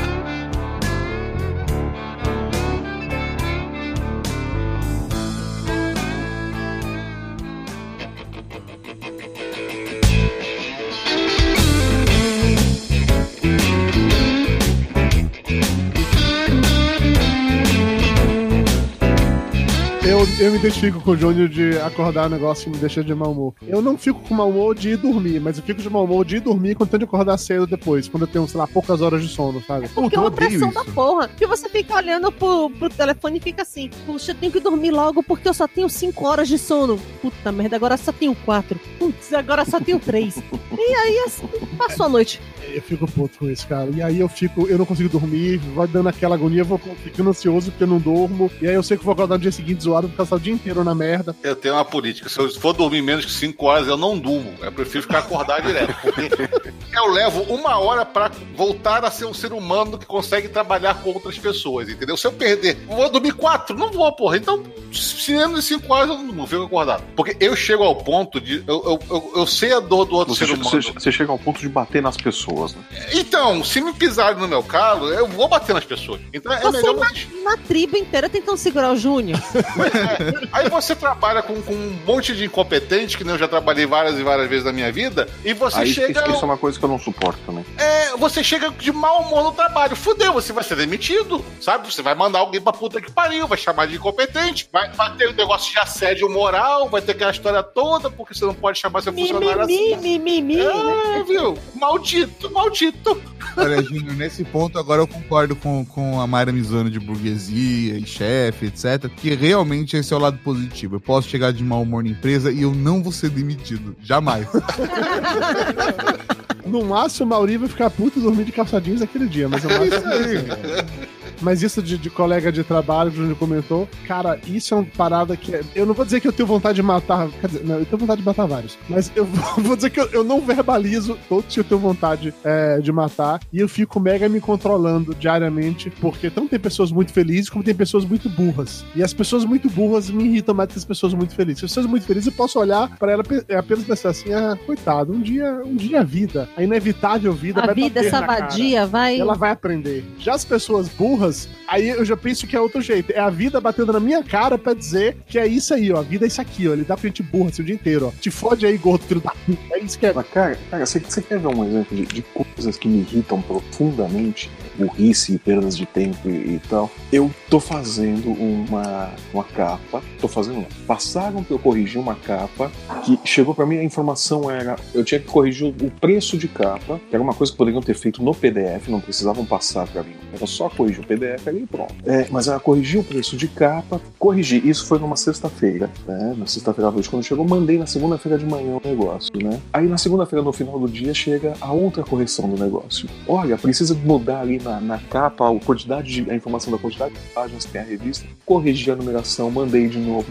Eu, eu me identifico com o Júnior de acordar um negócio e me deixar de mau humor. Eu não fico com mau humor de ir dormir, mas eu fico de mau humor de ir dormir quando tenho de acordar cedo depois, quando eu tenho, sei lá, poucas horas de sono, sabe? Porque é uma pressão da porra. Que você fica olhando pro, pro telefone e fica assim: Puxa, eu tenho que dormir logo porque eu só tenho 5 horas de sono. Puta merda, agora só tenho 4. Putz, agora só tenho 3. e aí assim, passou a noite. Eu fico puto com isso, cara. E aí eu fico, eu não consigo dormir, vai dando aquela agonia, eu vou ficando ansioso porque eu não durmo. E aí eu sei que eu vou acordar no dia seguinte zoado, vou passar o dia inteiro na merda. Eu tenho uma política. Se eu for dormir menos que 5 horas, eu não durmo. Eu prefiro ficar acordado direto. Porque eu levo uma hora pra voltar a ser um ser humano que consegue trabalhar com outras pessoas, entendeu? Se eu perder, vou dormir 4, não vou, porra. Então, se menos de 5 horas, eu não durmo, fico acordado. Porque eu chego ao ponto de. Eu, eu, eu, eu sei a dor do outro Você, ser humano. você- você chega ao ponto de bater nas pessoas, né? Então, se me pisarem no meu calo, eu vou bater nas pessoas. Então é Você melhor uma, uma tribo inteira tentando segurar o Júnior. Aí você trabalha com, com um monte de incompetente, que nem eu já trabalhei várias e várias vezes na minha vida, e você Aí, chega. isso, isso é uma coisa que eu não suporto também. É, você chega de mau humor no trabalho. Fudeu, você vai ser demitido, sabe? Você vai mandar alguém pra puta que pariu, vai chamar de incompetente, vai, vai ter um negócio de assédio moral, vai ter aquela história toda, porque você não pode chamar seu funcionário assim. Mi, mi, mi, mi. É, viu? Maldito, maldito. Olha, Júnior, nesse ponto agora eu concordo com, com a Mayra Mizuno de burguesia e chefe, etc. Que realmente esse é o lado positivo. Eu posso chegar de mau humor na empresa e eu não vou ser demitido. Jamais. No máximo, o Mauri vai ficar puto e dormir de calça jeans aquele dia, mas o É máximo isso aí. Mas isso de, de colega de trabalho, que o Júnior comentou, cara, isso é uma parada que. é- Eu não vou dizer que eu tenho vontade de matar. Quer dizer, não, eu tenho vontade de matar vários. Mas eu vou, vou dizer que eu, eu não verbalizo todos que eu tenho vontade é, de matar. E eu fico mega me controlando diariamente, porque tanto tem pessoas muito felizes como tem pessoas muito burras. E as pessoas muito burras me irritam mais que as pessoas muito felizes. As pessoas muito felizes, eu posso olhar pra ela pe- é apenas pensar assim: ah, coitado, um dia, um dia a vida. A inevitável vida A vai vida, essa vadia, vai. Ela vai aprender. Já as pessoas burras, aí eu já penso que é outro jeito. É a vida batendo na minha cara pra dizer que é isso aí, ó. A vida é isso aqui, ó. Ele dá pra gente burra assim, o dia inteiro, ó. Te fode aí, gordo, filho da puta. É isso que é. Mas, cara, cara você, você quer ver um exemplo de, de coisas que me irritam profundamente? Burrice e perdas de tempo e, e tal. Eu tô fazendo uma, uma capa. Tô fazendo. Passaram pra eu corrigir uma capa que chegou pra mim, a informação era. Eu tinha que corrigir o preço de capa, que era uma coisa que poderiam ter feito no PDF, não precisavam passar pra mim. Era só corrigir o PDF ali e pronto. É, mas era corrigir o preço de capa, corrigir. Isso foi numa sexta-feira, né? Na sexta-feira noite, quando chegou, mandei na segunda-feira de manhã o negócio, né? Aí na segunda-feira, no final do dia, chega a outra correção do negócio. Olha, precisa mudar ali na, na capa a quantidade de, a informação da quantidade de páginas que tem a revista, corrigi a numeração, mandei de novo.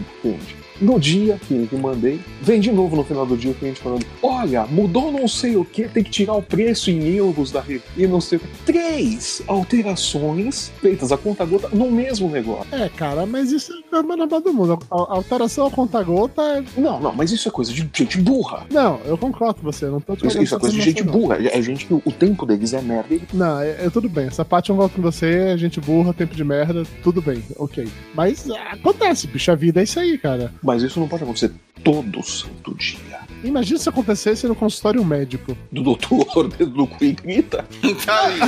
No dia que eu mandei, vem de novo no final do dia o cliente falando: Olha, mudou não sei o que, tem que tirar o preço em euros da revista. E não sei o que. Três alterações feitas a conta gota no mesmo negócio. É, cara, mas isso é mais normal do mundo. A, alteração a conta-gota é. Não, não, mas isso é coisa de gente burra. Não, eu concordo com você. Não tô te Isso, isso é coisa de gente burra. É gente que o, tempo deles é merda. e Não, é, é tudo bem. Essa parte eu volto com você, é gente burra, tempo de merda, tudo bem, ok. Mas ah, acontece, bicho, a vida é isso aí, cara. Mas isso não pode acontecer todo santo dia. Imagina se acontecesse no consultório médico. Do doutor, do Quingrita. Tá aí.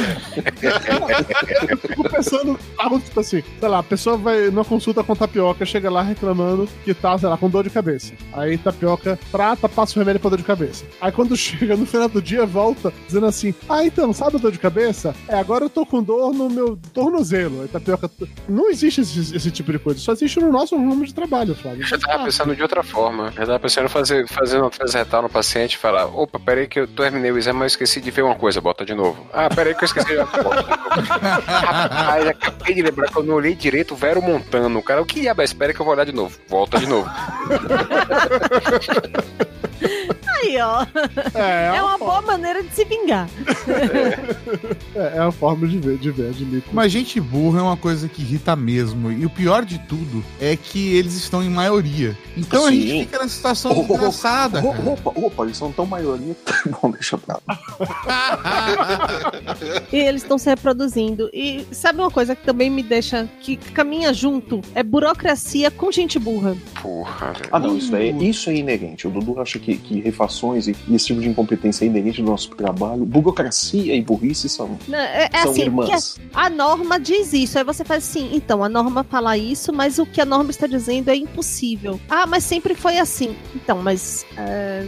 Eu fico pensando, algo tipo assim, sei lá, a pessoa vai numa consulta com tapioca, chega lá reclamando que tá, sei lá, com dor de cabeça. Aí tapioca trata, passa o remédio pra dor de cabeça. Aí quando chega no final do dia, volta dizendo assim: Ah, então, sabe a dor de cabeça? É, agora eu tô com dor no meu tornozelo. Aí tapioca. Não existe esse, esse tipo de coisa, só existe no nosso rumo de trabalho, Flávio. Eu tava pensando de outra forma. Eu tava pensando em fazer, fazer transretal no paciente e falar: opa, peraí que eu terminei o exame, mas esqueci de ver uma coisa, bota de novo. Ah, peraí que eu esqueci de. Rapaz, acabei de lembrar que eu não olhei direito o Vero montando. O cara, o que diabo é? Espera que eu vou olhar de novo. Volta de novo. Aí, ó. É, É uma boa maneira de se vingar. É, é a forma de ver, de ver, admito. Mas gente burra é uma coisa que irrita mesmo. E o pior de tudo é que eles estão em maioria. Então a Sim. gente fica nessa situação Oh, oh, oh, engraçada. oh, Opa, opa, eles são tão maioria. Bom, deixa pra lá. E eles estão se reproduzindo. E sabe uma coisa que também me deixa. que caminha junto? É burocracia com gente burra. Porra, velho. Ah, não, isso é, isso é inerente. O Dudu acha que, que refações e, esse tipo de incompetência é inerente do nosso trabalho. Burocracia e burrice são, Não, é, é são assim, irmãs. que a norma diz isso. Aí você faz assim, então, a norma fala isso, mas o que a norma está dizendo é impossível. Ah, mas sempre foi assim. Então, mas é,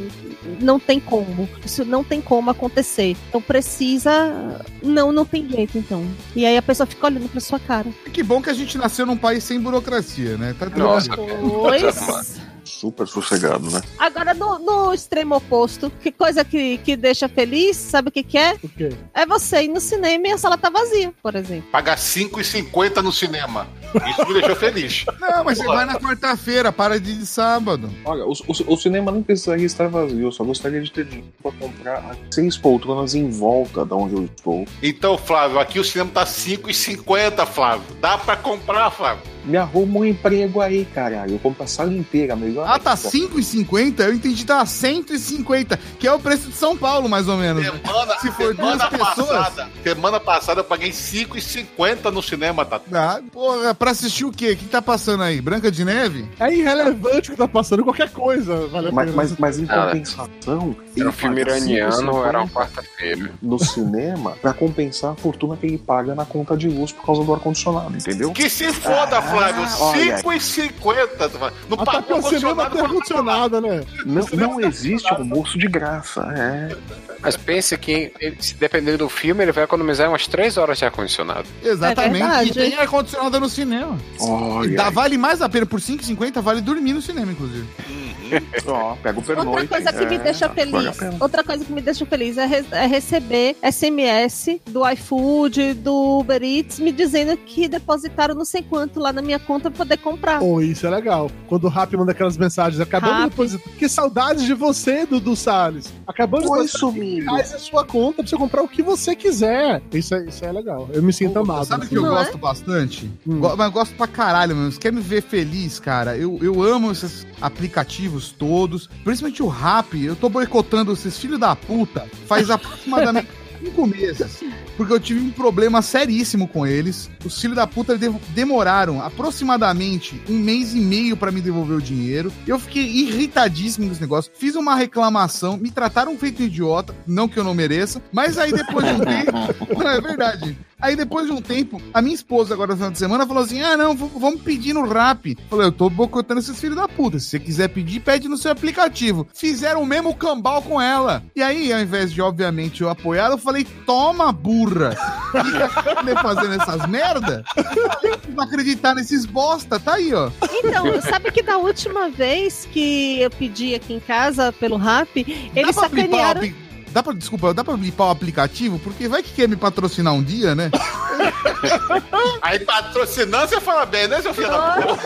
não tem como. Isso não tem como acontecer. Então precisa. Não, não tem jeito, então. E aí a pessoa fica olhando pra sua cara. Que bom que a gente nasceu num país sem burocracia, né? Tá Nossa. Pois. Super sossegado, né? Agora, no, no extremo oposto, que coisa que, que deixa feliz, sabe o que, que é? O quê? É você ir no cinema e a sala tá vazia, por exemplo. Pagar 5,50 no cinema. Isso me deixou feliz. Não, mas você vai na quarta-feira, para de ir de sábado. Olha, o, o- o cinema não precisaria estar vazio, eu só gostaria de ter dinheiro pra comprar as seis poltronas em volta de onde eu estou. Então, Flávio, aqui o cinema tá 5,50, Flávio. Dá pra comprar, Flávio. Me arruma um emprego aí, caralho. Eu compro a sala inteira, melhor. Ah, tá 5,50? Eu entendi, tá 150, que é o preço de São Paulo, mais ou menos. Semana, Se for semana duas pessoas- passada, semana passada eu paguei 5,50 no cinema, tá? Ah, porra, pra assistir o quê? O que tá passando aí? Branca de Neve? É irrelevante o que tá passando, qualquer coisa. Vale a Mas, pena. mas, mas em Ah, compensação. Era um filme iraniano, era uma 5,50 quarta-feira. No cinema, pra compensar a fortuna que ele paga na conta de luz por causa do ar-condicionado, entendeu? Que se foda, Ah, Flávio. olha. 5,50. Não porque o cinema tem ar-condicionado, né? Não, não existe almoço de graça, é. Mas pense que, se dependendo do filme, ele vai economizar umas 3 horas de ar-condicionado. Exatamente. É verdade. e tem ar-condicionado no cinema. Olha, dá, vale mais a pena por 5,50, vale dormir no cinema, inclusive. Ó, pega o Outra pernoite. coisa que me é, deixa vale a feliz, outra coisa que me deixa feliz é, re- é receber SMS do iFood, do Uber Eats, me dizendo que depositaram não sei quanto lá na minha conta pra poder comprar. Pô, isso é legal. Quando o Rap manda aquelas mensagens, acabamos de depositar. Que saudades de você, Dudu Salles. Acabamos de depositar reais em sua conta pra você comprar o que você quiser. Isso é, isso é legal. Eu me sinto amado. Sabe o assim. que eu Não é? gosto bastante? Hum. Go- mas gosto pra caralho, mano. Você quer me ver feliz, cara? Eu, eu amo esses aplicativos todos. Principalmente o Rap. Eu tô boicotando esses filhos da puta faz aproximadamente cinco meses. Porque eu tive um problema seríssimo com eles. Os filhos da puta de- demoraram aproximadamente um mês e meio pra me devolver o dinheiro. Eu fiquei irritadíssimo com esse negócio. Fiz uma reclamação, me trataram feito idiota. Não que eu não mereça. Mas aí depois de um tempo. Não, é verdade. Aí depois de um tempo, a minha esposa agora no final de semana falou assim: ah, não, vamos pedir no rap. Falei, eu tô boicotando esses filhos da puta. Se você quiser pedir, pede no seu aplicativo. Fizeram o mesmo cambal com ela. E aí, ao invés de, obviamente, eu apoiar, eu falei, toma, burra. Fica fazendo essas merda. Não acreditar nesses bosta, tá aí, ó. Então, sabe que da última vez que eu pedi aqui em casa pelo Rap, eles sacanearam. apli- Dá pra, desculpa, dá pra blipar o aplicativo? Porque vai que quer me patrocinar um dia, né? Aí patrocinando, você fala bem, né, seu filho da puta?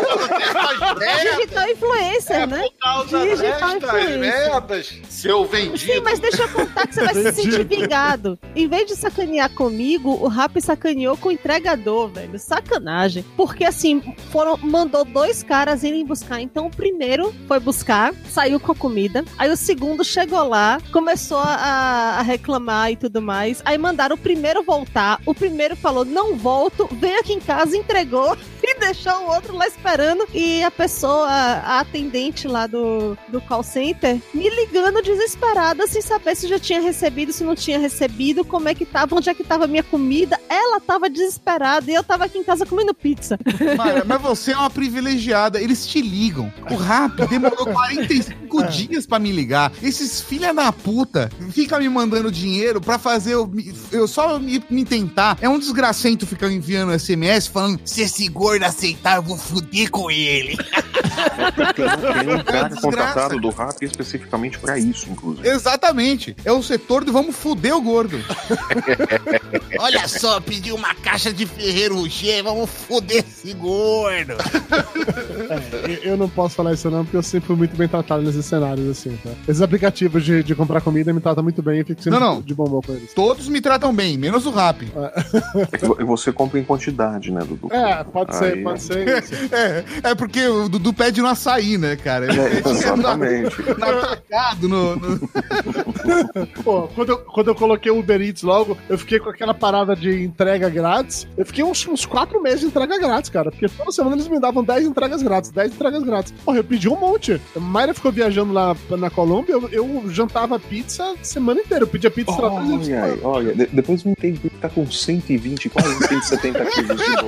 Digital influencer, né? Por causa Digital influencer. merdas, seu vendido. Sim, mas deixa eu contar que você vai se sentir vingado. Em vez de sacanear comigo, o Rap sacaneou com o entregador, velho. Sacanagem. Porque assim, foram, mandou dois caras irem buscar. Então o primeiro foi buscar, saiu com a comida. Aí o segundo chegou lá, começou a, a reclamar e tudo mais. Aí mandaram o primeiro voltar. O primeiro falou: não volto, vem aqui em casa, entregou. E deixou o outro lá esperando. E a pessoa, a atendente lá do, do call center, me ligando desesperada, sem saber se já tinha recebido, se não tinha recebido, como é que tava, onde é que tava a minha comida. Ela tava desesperada e eu tava aqui em casa comendo pizza. Mara, mas você é uma privilegiada, eles te ligam. O Rap demorou 45 dias pra me ligar. Esses filha da puta ficam me mandando dinheiro pra fazer eu, eu só me, me tentar. É um desgracento ficar enviando SMS falando: se esse gordo aceitar, eu vou fuder com ele. Tem, tem um cara Desgraça. contratado do Rap especificamente pra isso, inclusive. Exatamente. É o setor do vamos fuder o gordo. Olha só, pedi uma caixa de Ferreiro Rocher, vamos foder esse gordo. É, eu- eu não posso falar isso não, porque eu sempre fui muito bem tratado nesses cenários, assim, tá? Esses aplicativos de, de comprar comida me tratam muito bem e fico sempre Não, não. de bom humor com eles. Todos me tratam bem, menos o rap. É vo- você compra em quantidade, né, Dudu? É, pode ser, Aí- pode ser. É, é porque o Dudu pede no açaí, né, cara? Ele É, exatamente. No, no atacado, no, no- Pô, quando eu, quando eu coloquei o Uber Eats logo, eu fiquei com aquela parada de entrega grátis. Eu fiquei uns, uns quatro meses de entrega grátis, cara. Porque toda semana eles me davam 10 entregas grátis, 10 entregas grátis. Porra, eu pedi um monte. A Mayra ficou viajando lá na Colômbia, eu, eu jantava pizza a semana inteira. Eu pedia pizza pra por Olha olha, de- depois me entendi que tá com 120, quase 170 quilos de novo.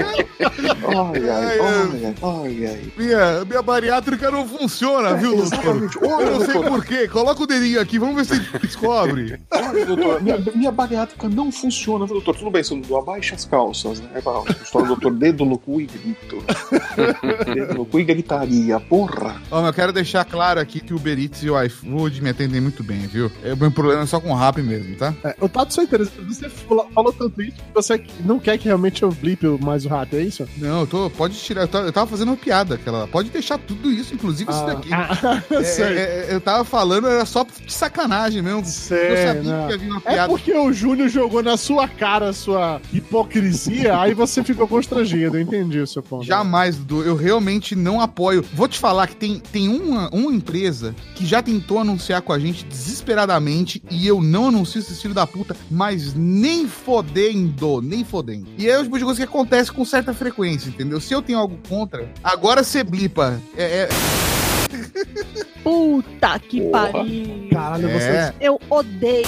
Olha olha, olha minha, minha bariátrica não funciona, viu, doutor? Olha, Eu não sei doutor. por quê. Coloca o dedinho aqui, vamos ver se a gente descobre. Olha, doutor, minha, minha bariátrica não funciona, viu, doutor? Tudo bem, seu Dudu, abaixa as calças, né? História, doutor, dedo no cu e grito. dedo no cu e gritaria, porra. Ó, mas eu quero deixar claro aqui que o Uber Eats e o iFood me atendem muito bem, viu? É, O meu problema é só com o rap mesmo, tá? É, o Tato só interessante. Você falou, falou tanto isso que você não quer que realmente eu blipe mais o rato, é isso? Não, eu tô. Pode tirar. Eu, tô- eu tava fazendo uma piada, aquela. Pode deixar tudo isso, inclusive isso Ah, daqui. ah, eu É, é, é, eu tava falando, era só de sacanagem mesmo. Sei, eu sabia né? que havia uma É piada. porque o Júnior jogou na sua cara a sua hipocrisia, aí você ficou constrangido. Eu entendi o seu ponto. Jamais, Dudu. Eu realmente não apoio. Vou te falar que tem, tem uma, uma empresa que já tentou anunciar com a gente desesperadamente e eu não anuncio esse filho da puta, mas nem fodendo, nem fodendo. E é o tipo de coisa que acontece com certa frequência, entendeu? Se eu tenho algo contra, agora você blipa. É, é- Puta que Porra. pariu. Caralho, É. vocês. Eu odeio.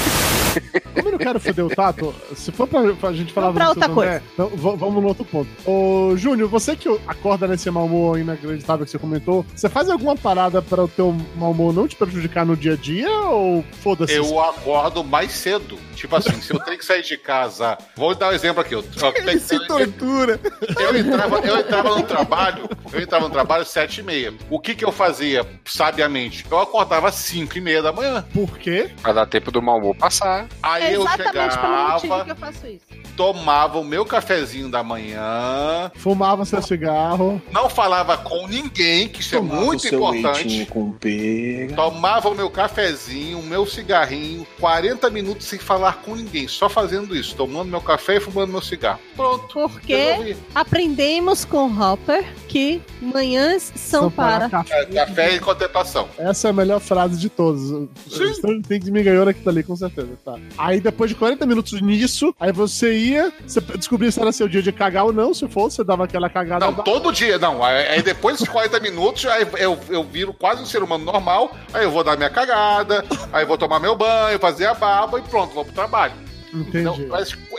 Como eu não quero foder o Tato, se for pra, pra gente falar Vamos pra outra coisa. André, então, vamos no outro ponto. Ô, Júnior, você que acorda nesse mau humor inacreditável que você comentou, você faz alguma parada para o teu mau humor não te prejudicar no dia a dia ou foda-se? Eu acordo mais cedo. Tipo assim, se eu tenho que sair de casa. Vou dar um exemplo aqui. Eu, eu, Ele se tortura. eu entrava, eu entrava no trabalho, eu entrava no trabalho às sete e meia. O que que eu fazia, sabiamente? Eu acordava às cinco e meia da manhã. Por quê? Pra dar tempo do mau humor passar. Aí É eu exatamente pelo motivo chegava, que eu faço isso. tomava o meu cafezinho da manhã, Fumava seu cigarro. não falava com ninguém, que isso é Tomava muito seu importante. com pera. Tomava o meu cafezinho, o meu cigarrinho, 40 minutos sem falar com ninguém, só fazendo isso, tomando meu café e fumando meu cigarro. Pronto. Porque resolvi. aprendemos com Hopper que manhãs são, São para. café. É, café e contemplação. Essa é a melhor frase de todos. Sim. Tem que me ganhou naquilo ali, com certeza. Tá. Aí depois de 40 minutos nisso, aí você ia, você descobria se era seu dia de cagar ou não. Se fosse, você dava aquela cagada. Não, todo dia, não. Aí depois dos 40 minutos, aí eu, eu viro quase um ser humano normal, aí eu vou dar minha cagada, aí eu vou tomar meu banho, fazer a barba e pronto, vou pro trabalho. Entendi. Então,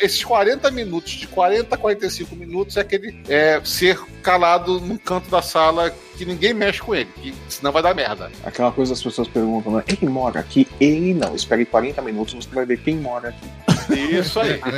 esses 40 minutos, de 40 a 45 minutos, é aquele é, ser calado num canto da sala que ninguém mexe com ele, que senão vai dar merda. Aquela coisa as pessoas perguntam, né? Ele mora aqui? Ele não. Espere 40 minutos, você vai ver quem mora aqui. Isso aí.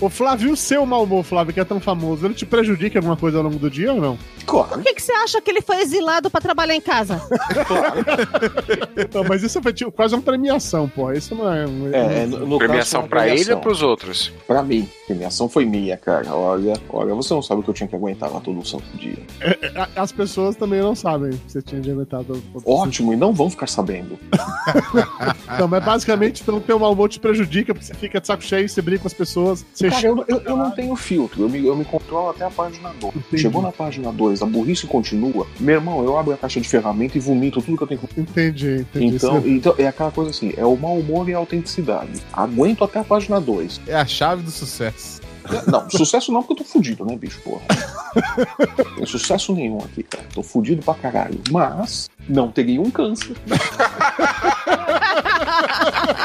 O Flávio, o seu mau humor, Flávio, que é tão famoso, ele te prejudica em alguma coisa ao longo do dia ou não? Claro. Por que, que você acha que ele foi exilado pra trabalhar em casa? Não, mas isso foi tipo, quase uma premiação, pô. Isso não é. um- É, no, no Premiação caso, pra ele ou pros outros? Pra mim. Premiação foi minha, cara. Olha, olha, você não sabe o que eu tinha que aguentar lá todo santo dia. A- As pessoas também não sabem que você tinha adiantado. Ótimo, e não vão ficar sabendo. Não, mas basicamente, pelo teu mau humor te prejudica, porque você fica de saco cheio, você briga com as pessoas. Você Cara, eu, eu, eu não tenho filtro, eu me, eu me controlo até a página 2. Chegou na página 2, a burrice continua. Meu irmão, eu abro a caixa de ferramenta e vomito tudo que eu tenho que Entendi, entendi. Então, então, é aquela coisa assim, é o mau humor e a autenticidade. Aguento até a página 2. É a chave do sucesso. Não, sucesso não, porque eu tô fudido, né, bicho, porra? Não tem sucesso nenhum aqui, cara. Tô fudido pra caralho. Mas, não teria um câncer.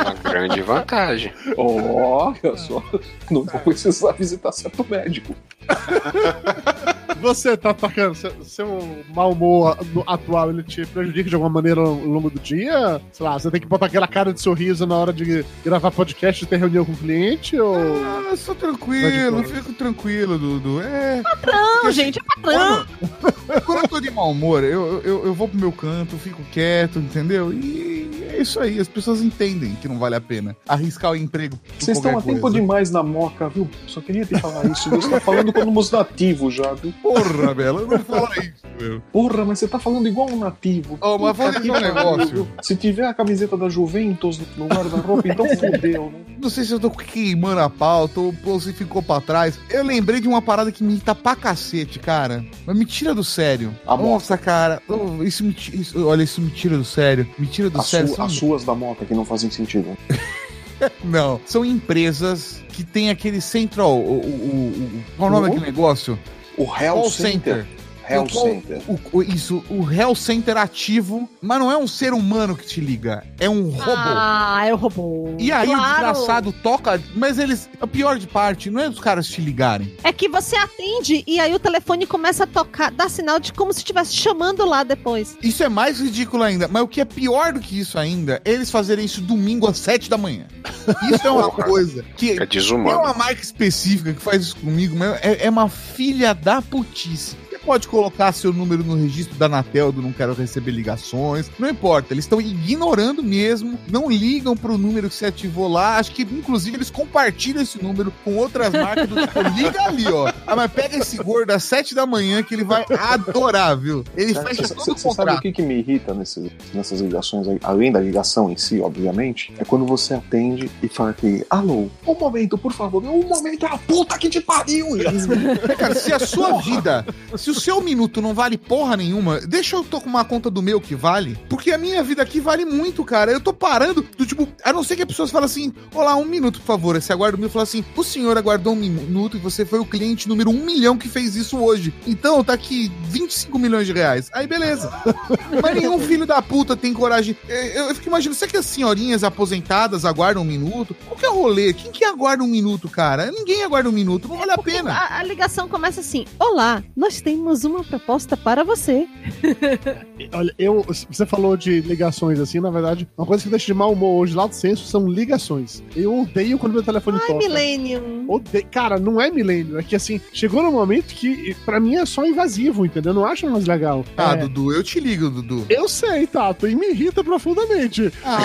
Uma grande vantagem. Olha só, não vou precisar visitar certo médico. Você tá atacando, seu, seu mau humor atual, ele te prejudica de alguma maneira ao longo do dia? Sei lá, você tem que botar aquela cara de sorriso na hora de gravar podcast e ter reunião com o cliente? Ou. Ah, eu sou tranquilo, fico tranquilo, Dudu. É. Patrão, gente, é patrão. Quando eu tô de mau humor, eu, eu, eu vou pro meu canto, fico quieto, entendeu? E é isso aí, as pessoas entendem que não vale a pena arriscar o emprego. Vocês estão a qualquer tempo demais na moca, viu? Só queria te falar isso. Você tá falando como um nativo já, viu? Porra, Bela, não fala isso, meu. Porra, mas você tá falando igual um nativo. Ô, mas vou Puta dizer que um negócio. Se tiver a camiseta da Juventus no guarda-roupa, então fudeu, né? Não sei se eu tô queimando a pauta ou você ficou pra trás. Eu lembrei de uma parada que me irrita pra cacete, cara. Mas me tira do sério. A Nossa, cara. oh, Isso me isso- olha, isso me tira do sério. Me tira do As, sério. su- São- as suas da moca que não fazem sentido. Não, são empresas que tem aquele central. O, o, o- qual o nome daquele negócio? O Hell Call Center. Hell Qual- Center. o- o- isso, o Hell Center ativo, mas não é um ser humano que te liga, é um robô. Ah, é o robô. E aí o Claro. desgraçado toca, mas eles. A pior de parte não é os caras te ligarem. É que você atende e aí o telefone começa a tocar, dá sinal de como se estivesse chamando lá depois. Isso é mais ridículo ainda. Mas o que é pior do que isso ainda, é eles fazerem isso domingo às 7 da manhã. Isso é uma coisa que. É desumano. uma marca específica que faz isso comigo, mas é, é uma filha da putice. Você pode colocar seu número no registro da Anatel do não quero receber ligações. Não importa, eles estão ignorando mesmo, não ligam pro número que você ativou lá. Acho que, inclusive, eles compartilham esse número com outras marcas do tipo, liga ali, ó. Ah, mas pega esse gordo às 7 da manhã que ele vai adorar, viu? Ele Cara, fecha Você todo o você sabe o contrato. que, que me irrita nesse- nessas ligações, aí, além da ligação em si, obviamente, é quando você atende e fala que, alô, um momento, por favor, um momento, é a puta que te pariu! Cara, se a sua vida, se o seu minuto não vale porra nenhuma, deixa eu tô com uma conta do meu que vale, porque a minha vida aqui vale muito, cara. Eu tô parando do tipo, a não ser que a pessoa fale assim: Olá, um minuto, por favor. Você aguarda um minuto e fala assim: O senhor aguardou um minuto e você foi o cliente número um milhão que fez isso hoje. Então tá aqui 25 milhões de reais. Aí beleza. Mas nenhum filho da puta tem coragem. Eu, eu fico imaginando, será que as senhorinhas aposentadas aguardam um minuto? Qual que é o rolê? Quem que aguarda um minuto, cara? Ninguém aguarda um minuto, não vale a pena. A, a ligação começa assim: Olá, nós temos uma proposta para você. Olha, eu, você falou de ligações assim, na verdade, uma coisa que deixa de mau humor hoje lá do senso são ligações. Eu odeio quando meu telefone Ai, toca. Millennium. Odeio. Cara, não é milênio, é que assim, chegou no momento que pra mim é só invasivo, entendeu? Eu não acho mais legal. Ah, É, Dudu, eu te ligo, Dudu. Eu sei, Tato, e me irrita profundamente. Ah,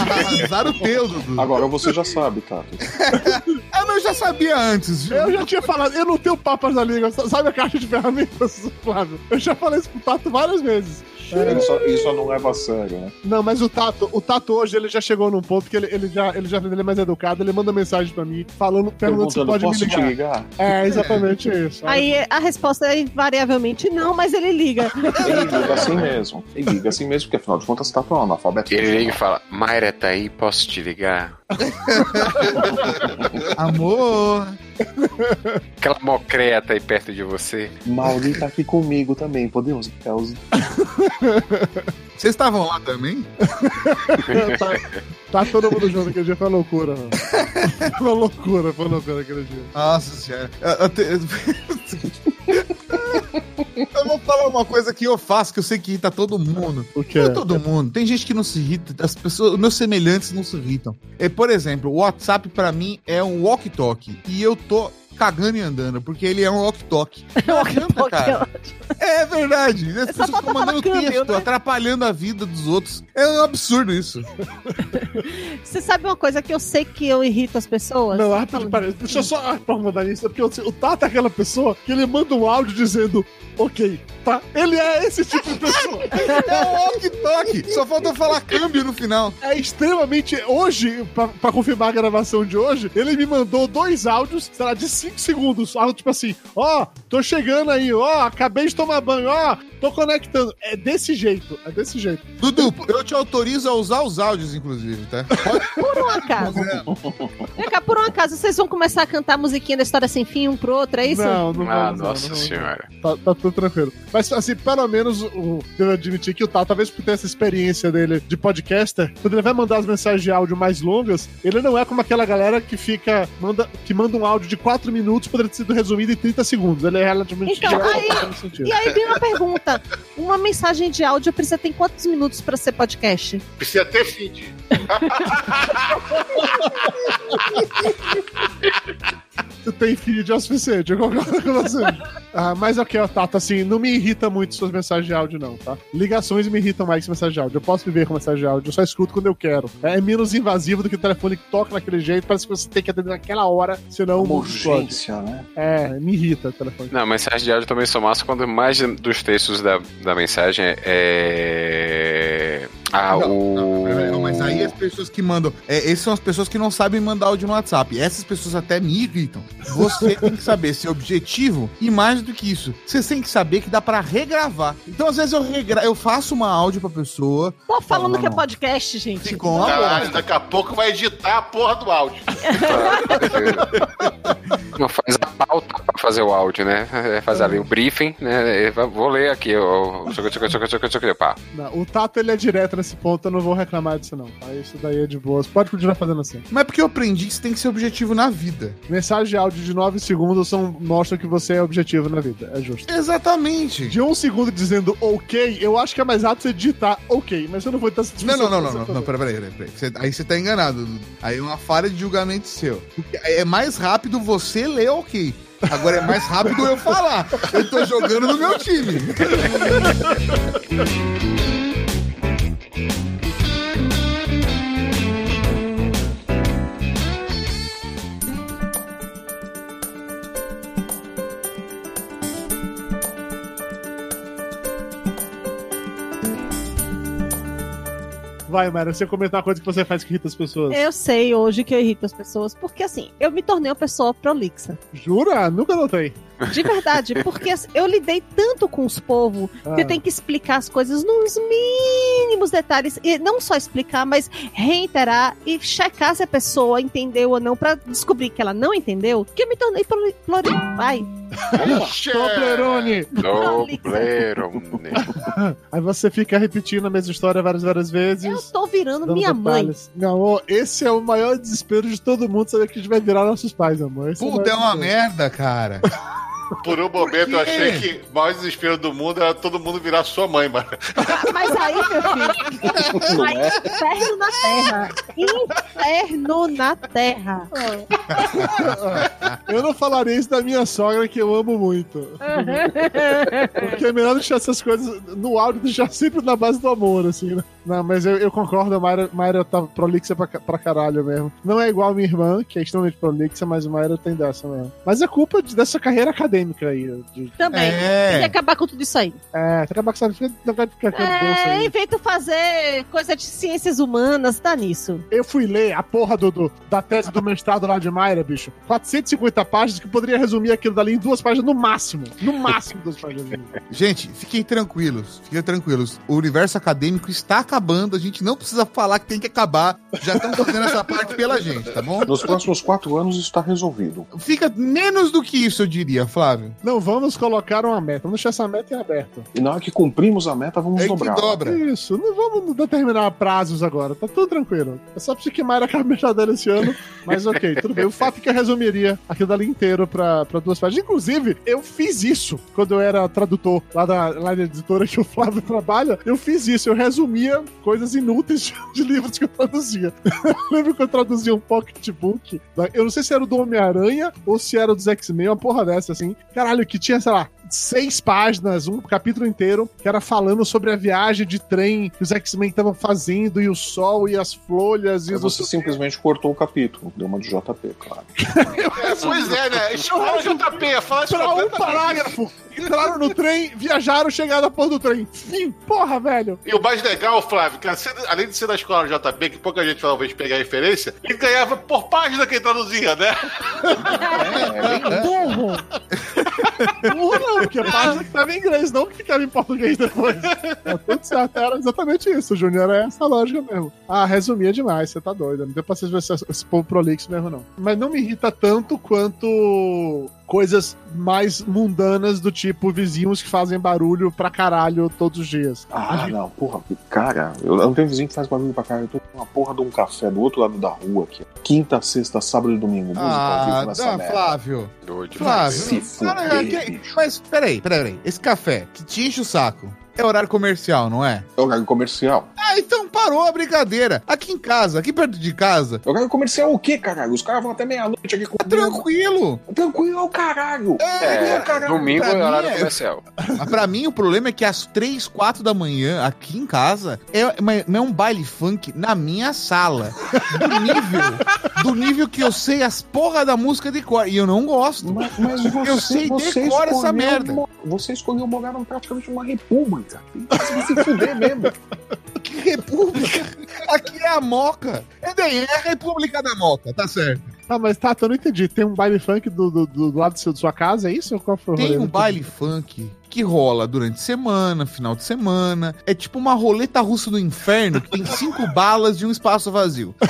azar o teu, Dudu. Agora você já sabe, Tato. Ah, mas eu já sabia antes. viu? Eu já tinha falado, eu não tenho papas na língua, sabe a caixa de ferramentas, Flávio? Eu já falei isso pro Tato várias vezes. Ele só, ele só não leva a sério, né? Não, mas o Tato, o Tato hoje ele já chegou num ponto que ele, ele já, ele já ele é mais educado, ele manda mensagem pra mim, falando, perguntando se pode me posso te ligar. ligar? É, exatamente isso. Aí a resposta é invariavelmente não, mas ele liga. Ele liga assim mesmo. Ele liga assim mesmo, porque afinal de contas tá um analfabeto. Ele liga e fala: Mayra tá aí, posso te ligar? Amor. Aquela mocreia tá aí perto de você. Mauri tá aqui comigo também, podemos? Elza? Vocês estavam lá também? tá, tá todo mundo junto aquele dia, foi uma loucura, mano. Foi uma loucura, foi uma loucura aquele dia. Nossa senhora. Eu, eu te- Eu vou falar uma coisa que eu faço, que eu sei que irrita todo mundo. O quê? Não é todo mundo. Tem gente que não se irrita, as pessoas, meus semelhantes não se irritam. É, por exemplo, o WhatsApp pra mim é um walkie-talkie. E eu tô cagando e andando, porque ele é um walkie-talkie. Não adianta, cara. É verdade. As só pessoas ficam mandando câmbio, texto, né? atrapalhando a vida dos outros. É um absurdo isso. Você sabe uma coisa que eu sei que eu irrito as pessoas? Não, rápido, peraí. Deixa eu só aprofundar nisso, porque o, Tato é aquela pessoa que ele manda um áudio dizendo, ok, tá? Ele é esse tipo de pessoa. É um walkie-talkie. Só falta falar câmbio no final. É extremamente. Hoje, pra, pra confirmar a gravação de hoje, ele me mandou dois áudios, sei lá, de 5 segundos. Algo tipo assim: ó, tô chegando aí, ó, acabei de tomar banho, ó, tô conectando. É desse jeito, é desse jeito. Dudu, eu te autorizo a usar os áudios, inclusive, tá? Por um acaso. Vem cá, por um acaso, vocês vão começar a cantar a musiquinha da história sem fim um pro outro, é isso? Não, não Ah, vamos, não, nossa não vamos. senhora. Tá, tá tudo tranquilo. Mas, assim, pelo menos, o, devo admitir que o Tal, talvez por ter essa experiência dele de podcaster, quando ele vai mandar as mensagens de áudio mais longas, ele não é como aquela galera que fica, manda, que manda um áudio de 4 minutos, poderia ter sido resumido em 30 segundos. Ele é relativamente Então, direto, aí-. E aí vem uma pergunta: uma mensagem de áudio precisa ter quantos minutos pra ser podcast? Precisa ter feed. Tu tem feed é o suficiente, eu concordo com você. Ah, mas ok, ó, Tato, assim, não me irrita muito suas mensagens de áudio, não, tá? Ligações me irritam mais que mensagem de áudio. Eu posso viver com mensagem de áudio, eu só escuto quando eu quero. É menos invasivo do que o telefone que toca naquele jeito, parece que você tem que atender naquela hora, senão Uma urgência, né? É, me irrita o telefone. Não, mensagem de áudio também são massa quando mais dos textos da, da mensagem é. Ah, o. Não, É, mas aí as pessoas que mandam. É, essas são as pessoas que não sabem mandar áudio no WhatsApp. Essas pessoas até me irritam. Você tem que saber ser objetivo e mais do que isso, você tem que saber que dá pra regravar. Então, às vezes, eu regra... eu faço uma áudio pra pessoa. Tô falando Não, que é não. podcast, gente. Ficou uma Caralho, daqui a pouco vai editar a porra do áudio. Não faz a pauta pra fazer o áudio, né? É, Faz ali o briefing, né? Eu Vou ler aqui. Não, o Tato, ele é direto nesse ponto, eu não vou reclamar disso, não. Tá? Isso daí é de boas. Pode continuar fazendo assim. Mas é porque eu aprendi que você tem que ser objetivo na vida. Mensagem de áudio de 9 segundos são, mostram que você é objetivo na vida. É justo. Exatamente. De um segundo dizendo ok, eu acho que é mais rápido você digitar ok, mas eu não vou estar Não, não, não, não, não, não, peraí, peraí, peraí. Você- aí você tá enganado. Aí é uma falha de julgamento seu. É mais rápido você ler ok. Agora é mais rápido eu falar. Eu tô jogando no meu time. Vai, Mara, você comentar uma coisa que você faz que irrita as pessoas. Eu sei hoje que eu irrito as pessoas, porque assim, eu me tornei uma pessoa prolixa. Jura? Nunca notei. De verdade, porque eu lidei tanto com os povos Ah. que eu tenho que explicar as coisas nos mínimos detalhes. E não só explicar, mas reiterar e checar se a pessoa entendeu ou não, pra descobrir que ela não entendeu, que eu me tornei proli- Vai. Toblerone! Dobleiro. Aí você fica repetindo a mesma história várias, várias vezes. Eu tô virando minha mãe. detalhes. Não, ô, esse é o maior desespero de todo mundo saber que a gente vai virar nossos pais, amor. Esse o Puta, é uma merda, cara. Por um momento eu achei que o maior desespero do mundo era todo mundo virar sua mãe, mano. Mas aí, meu filho, aí, inferno na terra. Inferno na terra. Eu não falaria isso da minha sogra, que eu amo muito. Porque é melhor deixar essas coisas no áudio, deixar sempre na base do amor, assim, né? Não, mas eu, eu concordo, a Mayra, Mayra tá prolixa pra, pra caralho mesmo. Não é igual a minha irmã, que é extremamente prolixa, mas o Mayra tem dessa mesmo. Mas é culpa de- dessa carreira acadêmica aí. De, Também. É. Tem que acabar com tudo isso aí. é, tem que acabar com essa não vai ficar com a É, aí. em vez de fazer coisa de ciências humanas, dá nisso. Eu fui ler a porra do, do- da tese do mestrado lá de Mayra, bicho. 450 páginas que poderia resumir aquilo dali em duas páginas no máximo. No máximo duas páginas. Gente, fiquem tranquilos, fiquem tranquilos. O universo acadêmico está acabando, a gente não precisa falar que tem que acabar. Já estão fazendo essa parte pela gente, tá bom? Nos próximos quatro anos isso está resolvido. Fica menos do que isso, eu diria, Flávio. Não vamos colocar uma meta, vamos deixar essa meta em aberto. E na hora que cumprimos a meta, vamos É que dobrar. dobra. Isso, não vamos determinar prazos agora, tá tudo tranquilo. É só preciso que Mayra acabe o mestrado dela esse ano, mas ok, tudo bem. O fato é que eu resumiria aquilo dali inteiro pra, pra duas páginas. Inclusive, eu fiz isso quando eu era tradutor lá da, lá da editora que o Flávio trabalha. Eu fiz isso, eu resumia coisas inúteis de, de livros que eu traduzia. Eu lembro que eu traduzia um pocketbook. da- Eu não sei se era o do Homem-Aranha ou se era o dos X-Men, uma porra dessa, assim. Caralho, que tinha, sei lá, seis páginas, um capítulo inteiro, que era falando sobre a viagem de trem que os X-Men estavam fazendo, e o sol, e as folhas, e os. você simplesmente cortou o capítulo. Deu uma de JP, claro. É, pois é, né? Fala JP, fala isso Pra um parágrafo! Entraram no trem, viajaram, chegaram na porra do trem. Sim, porra, velho. E o mais legal, Flávio, que além de ser da escola JP, que pouca gente talvez pegar referência, ele ganhava por página que ele traduzia, né? É, é Burro! Burro não, Porque a página que tava em inglês, não que ficava em português depois. É tudo certo, era exatamente isso. Júnior é essa lógica mesmo. Ah, resumia demais, você tá doido. Não deu pra vocês ver esse, esse povo prolixo mesmo, não. Mas não me irrita tanto quanto coisas mais mundanas do tipo vizinhos que fazem barulho pra caralho todos os dias. Ah, não, porra, cara, eu não tenho vizinho que faz barulho pra caralho. Eu tô com uma porra de um café do outro lado da rua aqui. Quinta, sexta, sábado e domingo. Música ao vivo Ah, nessa dá, merda. Flávio. Doido Flávio. Se Cara, fuder, que- bicho. mas peraí, peraí, peraí. Esse café que te enche o saco é horário comercial, não é? É horário comercial. Ah, então parou a brincadeira. Aqui em casa, aqui perto de casa, Horário comercial o quê, caralho? Os caras vão até meia-noite aqui com tranquilo. Tranquilo é o caralho. É, caralho. domingo pra é horário é- comercial. Mas pra mim o problema é que às 3, 4 da manhã, aqui em casa, é, é- é um baile funk na minha sala. Do nível, do nível que eu sei as porra da música de cor. E eu não gosto. Mas, mas você, Eu sei você decora essa escolheu merda. mo- Você escolheu morar praticamente uma república. Você vai se fuder mesmo. Que república? Aqui é a Moca. É bem, é a República da Moca, tá certo. Ah, mas tá, eu não entendi. Tem um baile funk do, do, do lado do seu- da sua casa, é isso? Qual foi? Tem um baile funk que rola durante semana, final de semana. É tipo uma roleta russa do inferno que tem cinco balas de um espaço vazio.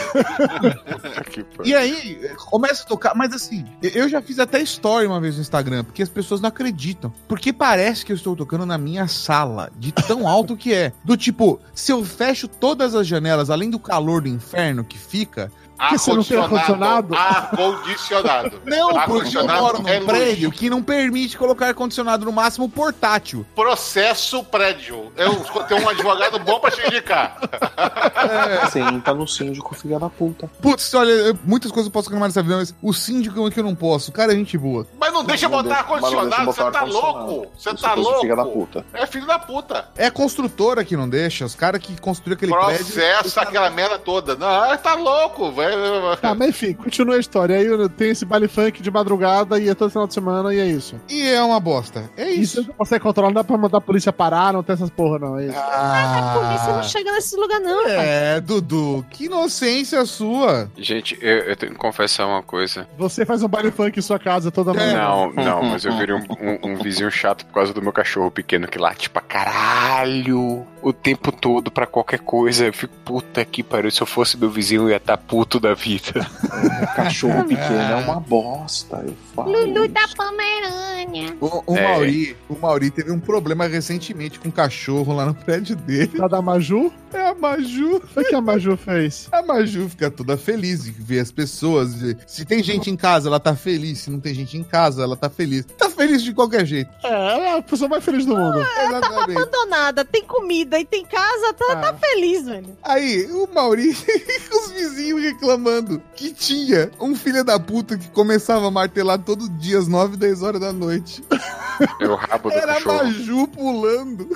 E aí, começa a tocar, mas assim, eu já fiz até story uma vez no Instagram, porque as pessoas não acreditam. Porque parece que eu estou tocando na minha sala, de tão alto que é. Do tipo, se eu fecho todas as janelas, além do calor do inferno que fica. Porque você não tem ar-condicionado? Ar-condicionado. Não, porque eu moro num é prédio que não permite colocar ar-condicionado no máximo portátil. Processo prédio. Eu tenho um advogado bom pra te indicar. Senta no síndico, filha da puta. Putz, olha, muitas coisas eu posso reclamar dessa vida, mas o síndico é que eu não posso. O cara é gente boa. Mas não deixa Não botar ar-condicionado, você tá louco. Você tá louco. filha da puta. É filho da puta. É a construtora que não deixa, os caras que construíram aquele prédio. Processa aquela merda toda. Não, tá louco, velho. Tá, mas enfim, continua a história. Aí tem esse baile funk de madrugada e é todo final de semana e é isso. E é uma bosta. É Isso isso. você não consegue controlar, não dá pra mandar a polícia parar, não tem essas porra, não. É isso. A polícia não chega nesse lugar, não. pai. É, Dudu, que inocência sua. Gente, eu, eu tenho que confessar uma coisa. Você faz um baile funk em sua casa toda manhã. Não, não, mas eu virei um, um- um vizinho chato por causa do meu cachorro pequeno que late pra caralho o tempo todo pra qualquer coisa. Eu fico, puta que pariu, se eu fosse meu vizinho eu ia estar puto da vida. Cachorro pequeno é uma bosta. Eu falo. Lulu isso. da Pomerânia. O, o É. Mauri, o Mauri teve um problema recentemente com um cachorro lá no prédio dele. Tá da Maju? É a Maju. O que a Maju fez? A Maju fica toda feliz de ver as pessoas. Se tem gente em casa, ela tá feliz. Se não tem gente em casa, ela tá feliz. Tá feliz de qualquer jeito. É, ela é a pessoa mais feliz do mundo. Exatamente. Abandonada, tem comida e tem casa, tá, tá feliz, velho. Aí, o Mauri, os vizinhos reclamando que tinha um filho da puta que começava a martelar todo dia às 9, 10 horas da noite. É o rabo do Era cachorro. Maju pulando.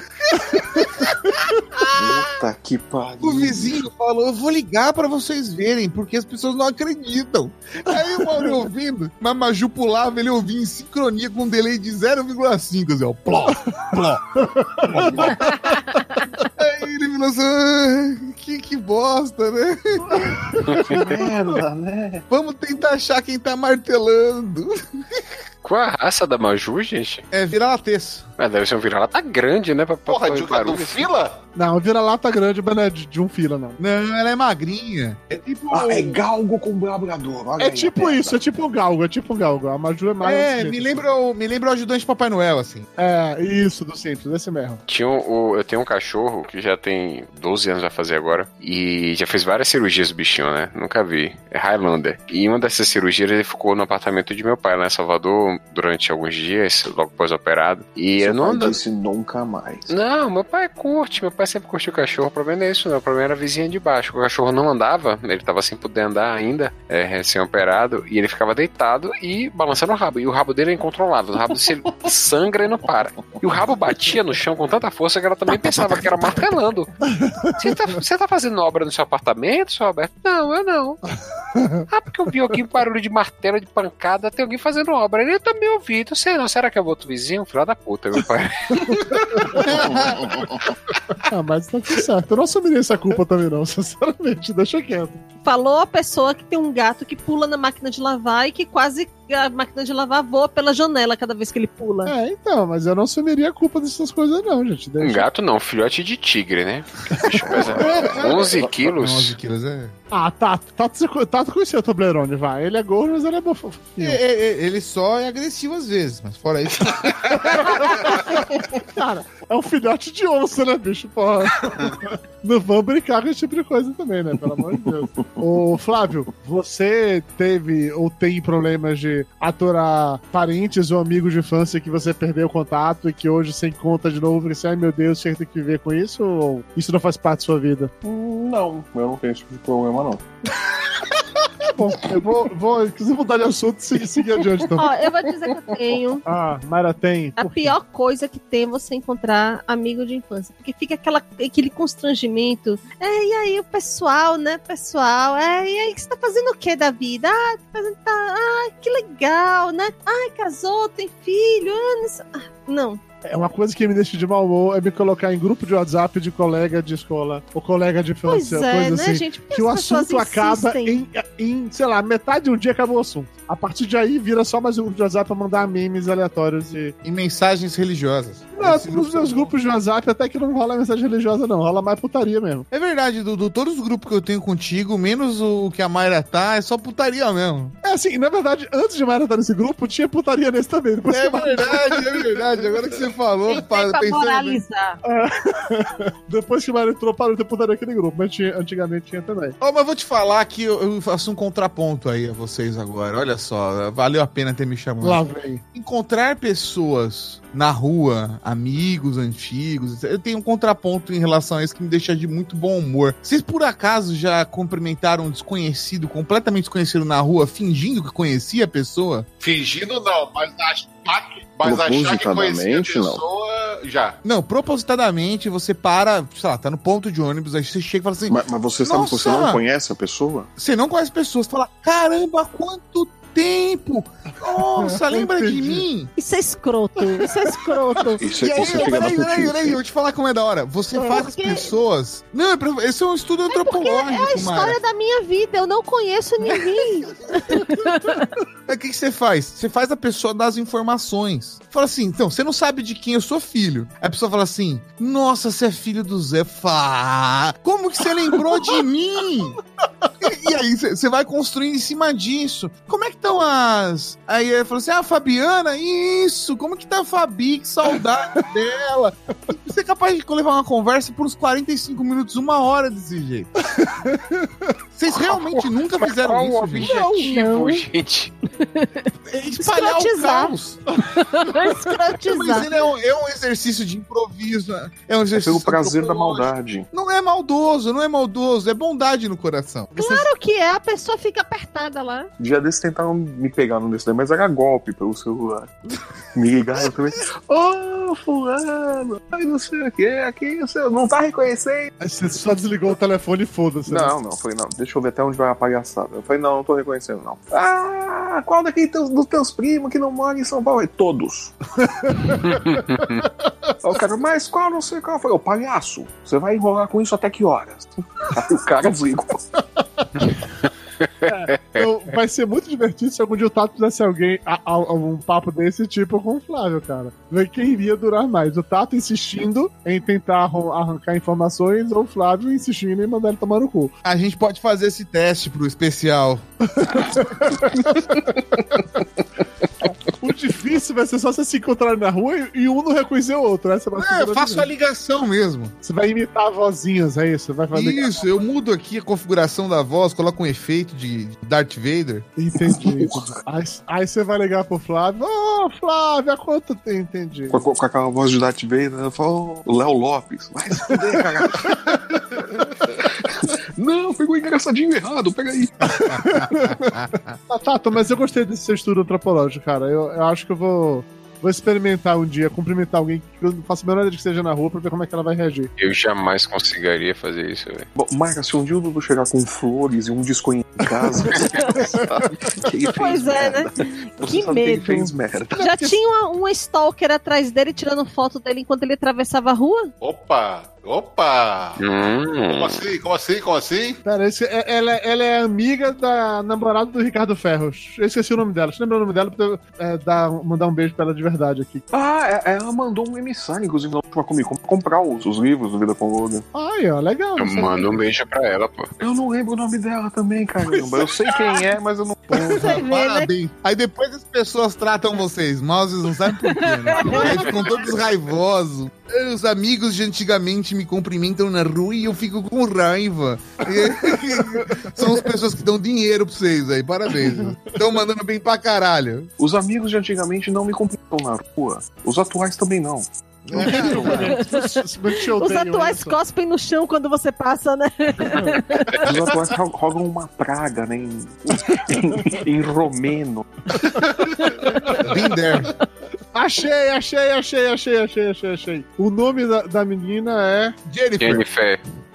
Puta que pariu. O vizinho falou: Eu vou ligar pra vocês verem, porque as pessoas não acreditam. Aí o Mauri ouvindo, mas Maju pulava, ele ouvia em sincronia com um delay de 0,5, assim, ó. Pló, pló. Aí ele falou assim: "Ah, que, que bosta, né? Que merda, né? Vamos tentar achar quem tá martelando. Qual a raça da Maju, gente? É vira-lateça. Mas deve ser um vira-lata grande, né? Pra, pra Porra, de, do barulho. fila? Não, vira-lata grande, mas não é de, de um fila, não. Não, ela é magrinha. É tipo. Ah, é galgo com labrador. Olha É aí tipo isso, é tipo o galgo, é tipo o galgo. A Maju é mais. É, assim, me lembra, o, me lembra o ajudante de Papai Noel, assim. É, isso, do Simples, esse mesmo. Tinha um- o, eu tenho um cachorro que já tem 12 anos a fazer agora. E já fez várias cirurgias o bichinho, né? Nunca vi. É Highlander. E uma dessas cirurgias ele ficou no apartamento de meu pai lá em Salvador durante alguns dias, logo pós-operado. E Seu eu não pai ando. disse nunca mais. Não, meu pai curte, meu pai sempre curtiu cachorro. O problema não é isso, não. O problema era a vizinha de baixo. O cachorro não andava, ele tava sem poder andar ainda, é, recém-operado, e ele ficava deitado e balançando o rabo. E o rabo dele é incontrolável. O rabo dele sangra e não para. E o rabo batia no chão com tanta força que ela também pensava que era martelando. Você tá, você tá fazendo obra no seu apartamento, seu Alberto? Não, eu não. Ah, porque eu vi aqui um barulho de martelo, de pancada, tem alguém fazendo obra. Ele também ouvi, não sei não. Será que é o outro vizinho? Filho da puta, meu pai. Ah, mas tá tudo certo. Eu não assumiria essa culpa também, não, sinceramente. Deixa quieto. Falou a pessoa que tem um gato que pula na máquina de lavar e que quase a máquina de lavar voa pela janela cada vez que ele pula. É, então, mas eu não assumiria a culpa dessas coisas, não, gente. Um Deixa. gato não, filhote de tigre, né? O bicho pesa 11 quilos. 11 quilos é. Ah, Tato, Tato, você- Tato conheceu o Toblerone, vai. Ele é gordo, mas ele é bom. É, é, é, Ele só é agressivo às vezes, mas fora isso. Cara, é um filhote de onça, né, bicho? Porra. Não vamos brincar com esse tipo de coisa também, né? Pelo amor de Deus. Ô, Flávio, você teve ou tem problemas de aturar parentes ou amigos de infância que você perdeu o contato e que hoje você encontra de novo e você, ai meu Deus, você tem que viver com isso? Ou isso não faz parte da sua vida? Não, eu não tenho esse tipo de problema, não. Bom, eu vou, vou inclusive, mudar de assunto e seguir, adiante, então. Ó, eu vou dizer que eu tenho. Ah, Mayra tem. A pior coisa que tem é você encontrar amigo de infância. Porque fica aquela, aquele constrangimento. É, e aí, o pessoal, né, pessoal? É, e aí, você tá fazendo o que da vida? Ah, tá fazendo. Tá, ah, que legal, né? Ai, casou, tem filho. Ah, ah, não. É uma coisa que me deixa de mau humor é me colocar em grupo de WhatsApp de colega de escola ou colega de Pois infância. é, coisa né, assim, gente? Que o assunto acaba em, em, sei lá, metade de um dia acabou o assunto. A partir de aí vira só mais um grupo de WhatsApp pra mandar memes aleatórios e. E mensagens religiosas. Não, nos meus grupos de WhatsApp até que não rola mensagem religiosa, não. Rola mais putaria mesmo. É verdade, Dudu. Todos os grupos que eu tenho contigo, menos o que a Mayra tá, é só putaria mesmo. É assim, na verdade, antes de Mayra estar nesse grupo, tinha putaria nesse também. Depois É verdade, é verdade. Agora que você falou, pa- Pra pensando bem. moralizar. Depois que Mayra entrou, parou de ter putaria aquele grupo. Mas tinha, antigamente tinha também. Ó, mas vou te falar que eu, eu faço um contraponto aí a vocês agora. Olha só, valeu a pena ter me chamado. Lá vem. Encontrar pessoas na rua, amigos antigos, eu tenho um contraponto em relação a isso que me deixa de muito bom humor. Vocês por acaso já cumprimentaram um desconhecido, completamente desconhecido na rua, fingindo que conhecia a pessoa? Fingindo não, mas achar que, mas achar que conhecia a Propositadamente, não. pessoa, já. Não, propositadamente você para, sei lá, tá no ponto de ônibus, aí você chega e fala assim: Mas, mas você sabe que você não conhece a pessoa? Você não conhece pessoas, fala: caramba, quanto tempo! Nossa, lembra de mim? Isso é escroto. Isso é escroto. Isso, E aí, é filha da peraí, peraí, peraí, eu vou te falar como é da hora. Você É, faz as porque- pessoas. Não, é pra- esse é um estudo antropológico, É a história Mara. da minha vida. Eu não conheço ninguém. Aí O que, que você faz? Você faz a pessoa dar as informações. Fala assim, então, você não sabe de quem eu sou filho. Aí a pessoa fala assim: Nossa, você é filho do Zé. Fá, como que você lembrou de mim? E, e aí você vai construindo em cima disso. Como é que estão as. Aí ele falou assim: Ah, Fabiana, isso! Como que tá a Fabi? Que saudade dela! Você é capaz de levar uma conversa por uns 45 minutos, uma hora desse jeito. Vocês realmente nunca Mas fizeram qual o isso, gente? objetivo, Não, não. gente? espalhar o caos. Mas ele é um, é um exercício de improviso. É um É exercício. pelo prazer da maldade. Não é maldoso, não é maldoso, é bondade no coração. Claro que é. A pessoa fica apertada lá. Dia desses tentaram me pegar no desse daí, mas era golpe pelo celular. Me ligaram também. Ô, fulano, ai não sei o que, aqui você não tá reconhecendo. Aí você só desligou o telefone e foda-se. né? Não, não, falei, não, deixa eu ver até onde vai a palhaçada. Eu falei, não, não tô reconhecendo, não. Ah, qual daqueles teus, dos teus primos que não mora em São Paulo? Falei, Todos. O cara, mas qual não sei qual? Eu falei, ô palhaço, você vai enrolar com isso até que horas? Aí o cara desligou. Então, vai ser muito divertido se algum dia o Tato fizesse alguém a- a- um papo desse tipo com o Flávio, cara. Ver quem iria durar mais. O Tato insistindo em tentar arran- arrancar informações ou o Flávio insistindo em mandar ele tomar no cu. A gente pode fazer esse teste pro especial. Difícil vai ser só você se encontrar na rua e, um não reconhecer o outro. Essa ser É, a eu faço a ligação mesmo. Você vai imitar vozinhas, é isso? Vai fazer. Isso, eu mudo aqui a configuração da voz, coloco um efeito de Darth Vader. Entendi. aí, aí você vai ligar pro Flávio. Ô, Flávio, há quanto tempo? Entendi. Com, com- com aquela voz de Darth Vader, eu falo, Léo Lopes, vai se fuder, cara. Não, pegou o engraçadinho errado, pega aí. Ah, Tato, mas eu gostei desse seu estudo antropológico, cara. Eu, eu acho que eu vou, vou experimentar um dia, cumprimentar alguém que eu não faço a menor ideia de que esteja na rua pra ver como é que ela vai reagir. Eu jamais conseguiria fazer isso, velho. Bom, Mayra, se um dia o Dudu chegar com flores e um disco em casa, você sabe que ele fez Pois é, né? merda. Você Que sabe que ele medo. fez merda. Já tinha uma, uma stalker atrás dele tirando foto dele enquanto ele atravessava a rua? Opa! Opa! Hum. Como assim? Como assim? Como assim? Pera, esse- é- ela, ela é amiga da namorada do Ricardo Ferros. Eu esqueci o nome dela. Deixa eu lembrar o nome dela pra eu é, dar, mandar um beijo pra ela de verdade aqui. Ah, é- ela mandou um emissário, inclusive, na última Comic Con, pra comprar os, os livros do Vida com Logan. Ai, ó, legal. Eu mando um beijo pra ela, pô. Eu não lembro o nome dela também, caramba. Eu sei quem é, mas eu não. Você vê, né? Parabéns. Aí depois as pessoas tratam vocês mal, vocês não sabem por quê, né? Aí ficam todos raivosos. Os amigos de antigamente me cumprimentam na rua e eu fico com raiva. São as pessoas que dão dinheiro pra vocês aí, parabéns. Estão mandando bem pra caralho. Os amigos de antigamente não me cumprimentam na rua. Os atuais também não. Bem que te Os atuais só. cospem no chão quando você passa, né? Os atuais ro- rogam uma praga, né? Em, em, em romeno. Been there. Achei, achei, achei, achei, achei, achei, achei. O nome da, da menina é. Jennifer. Jennifer.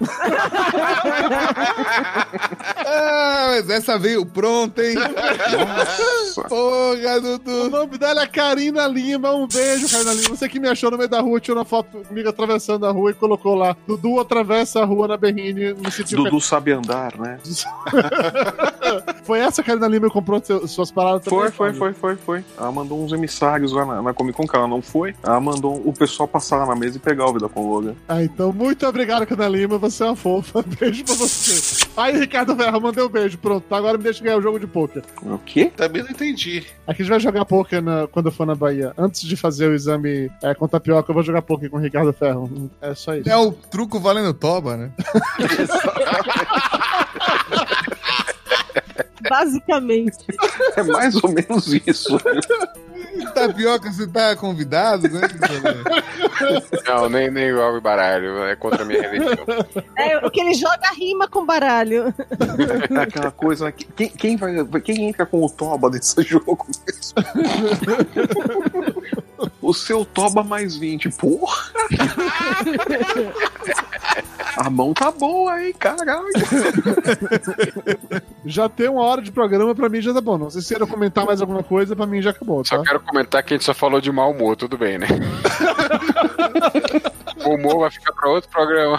Ah, mas essa veio pronta, hein? Nossa. Porra, O Dudu. nome dela é Karina Lima. Um beijo, Karina Lima. Você que me achou no meio da rua, tirou uma foto comigo atravessando a rua e colocou lá. Dudu atravessa a rua na Berrine. Me senti Dudu sabe andar, né? Foi essa Karina Lima que comprou seu- suas paradas também? Foi, foi, foi, foi, foi. Ela mandou uns emissários lá na, na Comic Con, que ela não foi. Ela mandou o pessoal passar lá na mesa e pegar o Vida com Logan. Ah, então muito obrigado, Karina Lima. Você é uma fofa. Beijo pra você. Aí, Ricardo Ferro, mandei um beijo. Pronto, agora me deixa ganhar o jogo de pôquer. O quê? Também não entendi. Aqui a gente vai jogar pôquer na- quando eu for na Bahia. Antes de fazer o exame é, com tapioca, eu vou jogar pôquer com o Ricardo Ferro. É só isso. É o truco valendo toba, né? Basicamente. É mais ou menos isso. Tapioca, você tá convidado, né? Não, nem, nem jogo baralho. É contra a minha religião. É, o que ele joga rima com baralho. É aquela coisa, né? Quem, quem, vai, quem entra com o Toba nesse jogo mesmo? O seu Toba mais 20. Porra! A mão tá boa, hein? Caralho! Já tem uma hora de programa, pra mim já tá bom. Não sei se queiram comentar mais alguma coisa, pra mim já acabou, tá? Só quero comentar que a gente só falou de mau humor, tudo bem, né? o humor vai ficar pra outro programa.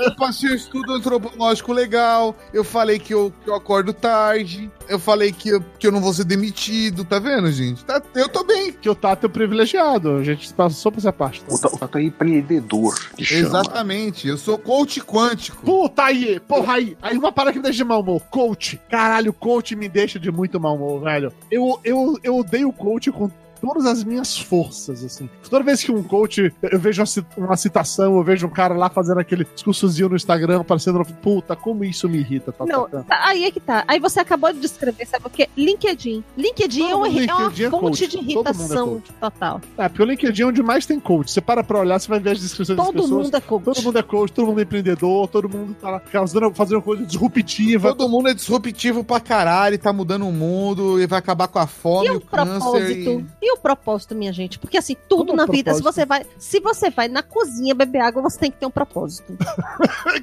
Eu passei um estudo antropológico legal. Eu falei que eu, que eu acordo tarde. Eu falei que eu, que eu não vou ser demitido. Tá vendo, gente? Tá- eu tô bem. Que o Tato é privilegiado. A gente passou por essa parte. tá? O Ta- o Tato é empreendedor, que chama. Exatamente. Eu sou coach quântico. Puta aí, porra aí. Aí uma parada que me deixa de mau humor. Coach. Caralho, coach me deixa de muito mau humor, velho. Eu, eu, eu odeio coach com todas as minhas forças, assim. Toda vez que um coach, eu vejo uma, ci- uma citação, eu vejo um cara lá fazendo aquele discursozinho no Instagram, aparecendo, puta, como isso me irrita. Tá, Não, tá, tá. tá, aí é que tá. Aí você acabou de descrever, sabe o quê? LinkedIn. LinkedIn é, Todo uma, mundo é uma LinkedIn é fonte coach. de Todo é irritação coach. total. É, porque o LinkedIn é onde mais tem coach. Você para pra olhar, você vai ver as descrições das Todo pessoas. mundo é coach. Todo mundo é coach, todo mundo é empreendedor, todo mundo tá lá fazendo, fazendo coisa disruptiva. Todo mundo é disruptivo pra caralho, tá mudando o mundo e vai acabar com a fome, E o o câncer. propósito? E... E o propósito, minha gente? Porque assim, tudo Como na vida, se você vai, se você vai na cozinha beber água, você tem que ter um propósito.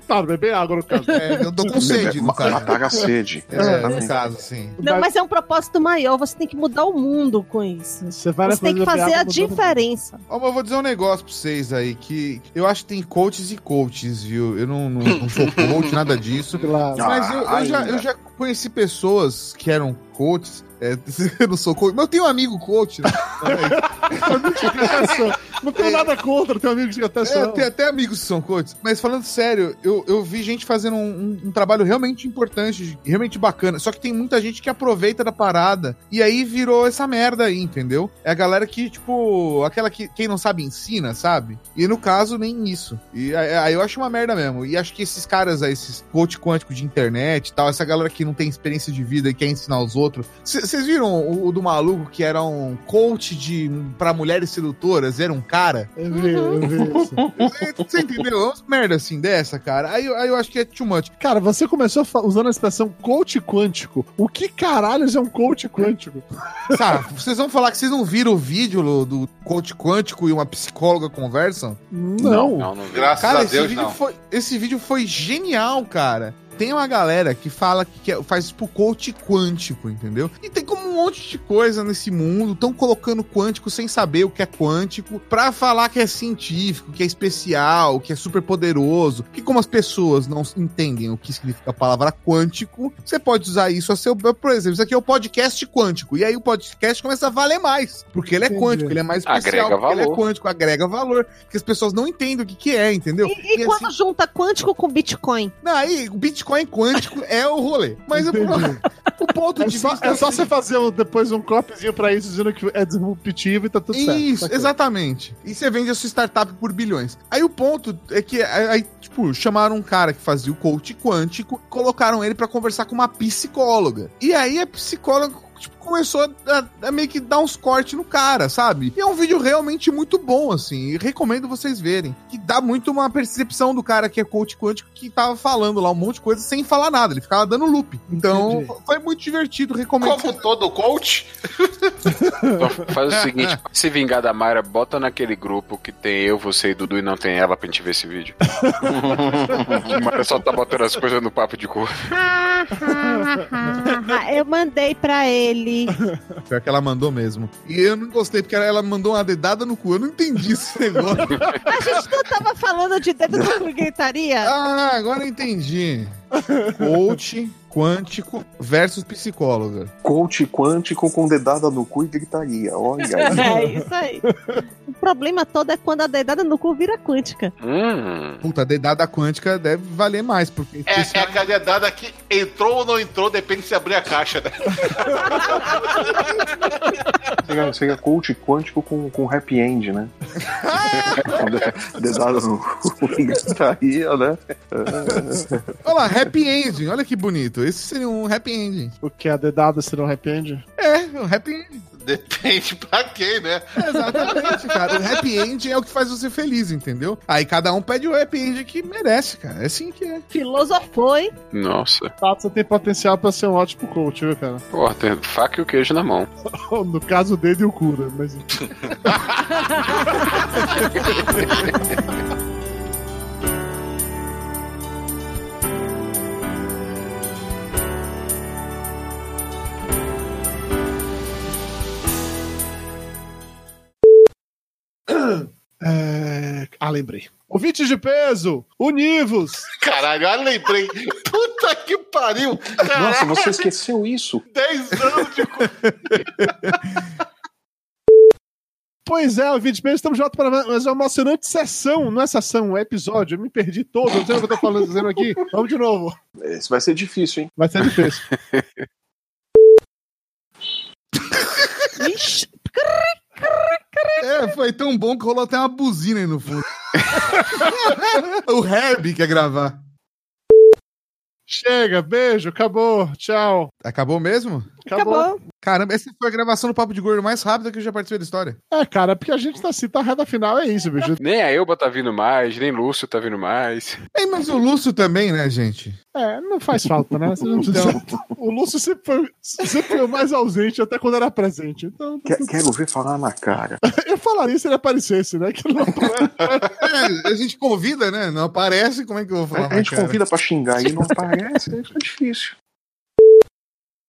Claro, beber água no caso. É, eu tô com sede, no caso. Matar a sede. É, Exatamente. no caso, sim. Não, mas é um propósito maior, você tem que mudar o mundo com isso. Você vai Você tem que fazer a diferença. Ó, mas eu vou dizer um negócio pra vocês aí, que eu acho que tem coaches e coaches, viu? Eu não, não, não sou coach, nada disso. Claro. Mas eu, eu já, eu já conheci pessoas que eram coaches. É, eu não sou coach, mas eu tenho um amigo coach, né? Não tenho nada contra, tenho amigos que até É, são. tem até amigos que são coaches. Mas falando sério, eu, eu vi gente fazendo um, um- um trabalho realmente importante, realmente bacana. Só que tem muita gente que aproveita da parada. E aí virou essa merda aí, entendeu? É a galera que, tipo, aquela que quem não sabe ensina, sabe? E no caso, nem isso. E aí eu acho uma merda mesmo. E acho que esses caras aí, esses coach quânticos de internet e tal, essa galera que não tem experiência de vida e quer ensinar os outros. Vocês viram o, o do maluco que era um coach de para mulheres sedutoras? Era um cara? Eu vi, eu vi isso. Você entendeu? É umas merda assim dessa, cara. Aí, eu- aí eu acho que é too much. Cara, você começou usando a expressão coach quântico. O que caralhos é um coach quântico? Sabe, vocês vão falar que vocês não viram o vídeo do, do coach quântico e uma psicóloga conversam? Não. Não, não vi. Graças Cara, a esse Deus, vídeo, não. foi, esse vídeo foi genial, cara. Tem uma galera que fala que quer- faz tipo coach quântico, entendeu? E tem como um monte de coisa nesse mundo, estão colocando quântico sem saber o que é quântico, pra falar que é científico, que é especial, que é super poderoso. Que como as pessoas não entendem o que significa a palavra quântico, você pode usar isso a seu. Por exemplo, isso aqui é o podcast quântico. E aí o podcast começa a valer mais. Porque ele é Entendi. quântico, ele é mais especial, Agrega porque ele é valor. quântico, agrega valor. Porque as pessoas não entendem o que, que é, entendeu? E, e quando junta quântico com Bitcoin? Não, aí o Bitcoin quântico é o rolê. Mas o, Entendi. o ponto É de só, vista. é só você fazer um- depois um cropzinho pra isso, dizendo que é disruptivo e tá tudo certo. Isso, exatamente. E você vende a sua startup por bilhões. Aí o ponto é que, aí, tipo, chamaram um cara que fazia o coach quântico, colocaram ele pra conversar com uma psicóloga. E aí a psicóloga tipo, começou a, a meio que dar uns cortes no cara, sabe? E é um vídeo realmente muito bom, assim. E recomendo vocês verem. Que dá muito uma percepção do cara que é coach quântico que tava falando lá um monte de coisa sem falar nada. Ele ficava dando loop. Então, Entendi. foi muito divertido. Recomendo. Como todo coach, Então faz o seguinte, pra se vingar da Mayra, bota naquele grupo que tem eu, você e Dudu e não tem ela pra gente ver esse vídeo. A Mayra só tá botando as coisas no papo de cor. Eu mandei pra ele. Pior que ela mandou mesmo. E eu não gostei, porque ela mandou uma dedada no cu. Eu não entendi esse negócio. A gente não tava falando de dedo no gritaria? ah, agora eu entendi. Coach quântico versus psicóloga. Coach quântico com dedada no cu e gritaria. Olha aí. É isso aí. O problema todo é quando a dedada no cu vira quântica. Hum. Puta, a dedada quântica deve valer mais, porque é, é a cadedada que entrou ou não entrou, depende se abrir a caixa, né? Seria, seria coach quântico com, com happy end, né? Dedada no cu e gritaria, né? Olha lá, happy ending. Olha que bonito. Esse seria um happy ending. O que? A dedada será um happy end? É, um happy ending. Depende pra quem, né? Exatamente, cara. O happy end é o que faz você feliz, entendeu? Aí cada um pede o happy end que merece, cara. É assim que é. Filosofou, hein? Nossa. Tato, você tem potencial pra ser um ótimo coach, viu, cara? Porra, tem faca e o queijo na mão. No caso, o dedo e o cura, mas... É... Ah, lembrei. Ouvintes de peso, univos! Caralho, eu lembrei. Puta que pariu! Caralho, Nossa, você esqueceu isso? 10 anos de. Pois é, ouvintes de peso, estamos de volta para mais uma emocionante sessão. Não é sessão, é episódio. Eu me perdi todo, não sei o que eu tô falando, dizendo aqui. Vamos de novo. Esse vai ser difícil, hein? Vai ser difícil. Ixi, É, foi tão bom que rolou até uma buzina aí no fundo. o Herbie quer gravar. Chega, beijo, acabou, tchau. Acabou mesmo? Acabou. acabou. Caramba, essa foi a gravação do Papo de Gordo mais rápida que eu já participei da história. É, cara, porque a gente tá assim, tá reta final, é isso, bicho. Nem a Elba tá vindo mais, nem Lúcio tá vindo mais. Ei, mas o Lúcio também, né, gente? É, não faz falta, né? Você não precisa- O Lúcio sempre foi, sempre foi o mais ausente, até quando era presente. Então, Quer- Quero ver falar na cara. eu falaria se ele aparecesse, né? Que não É, a gente convida, né? Não aparece, como é que eu vou falar? A gente cara? convida pra xingar e não aparece, aí fica difícil.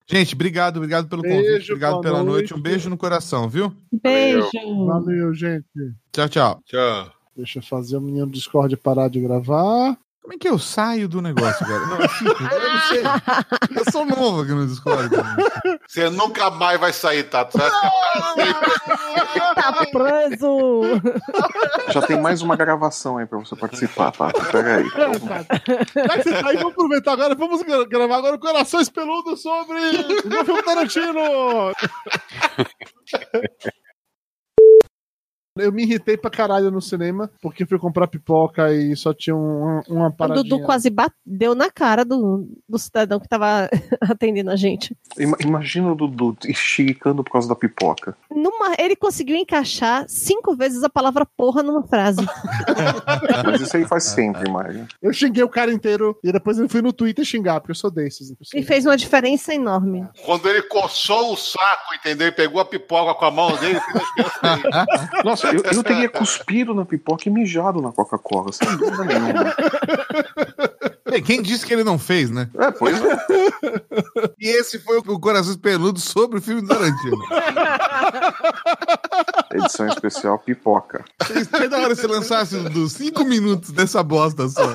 Gente, obrigado, obrigado pelo Beijo, convite, obrigado pela noite. noite. Um beijo no coração, viu? Beijo. Valeu, gente. Tchau, tchau. Tchau. Deixa eu fazer o menino do Discord parar de gravar. Como é que eu saio do negócio, cara? Não, é simples, eu não sei. Eu sou novo aqui no Discord. Você nunca mais vai sair, vai ficar Tá preso. Já tem mais uma gravação aí pra você participar, tá? Pega aí. Já que você tá aí, vamos aproveitar agora. Vamos gra- gravar agora o Corações Peludos sobre o meu filme Tarantino. Eu me irritei pra caralho no cinema, porque fui comprar pipoca e só tinha um- uma O paradinha. Dudu quase bateu na cara do, do cidadão que tava atendendo a gente. Ima- Imagina o Dudu esticando por causa da pipoca. Numa, ele conseguiu encaixar cinco vezes a palavra porra numa frase. Mas isso aí faz sempre, imagina. Eu xinguei o cara inteiro e depois eu fui no Twitter xingar, porque eu sou desses. E fez uma diferença enorme. Quando ele coçou o saco, entendeu? E pegou a pipoca com a mão dele. Nossa, eu, eu teria cuspido na pipoca e mijado na Coca-Cola, sem dúvida nenhuma. Ei, Quem disse que ele não fez, né? É, pois é. E esse foi o Corações Peludos sobre o filme do Tarantino. Edição especial pipoca. Seria da hora se lançasse dos 5 minutos dessa bosta só.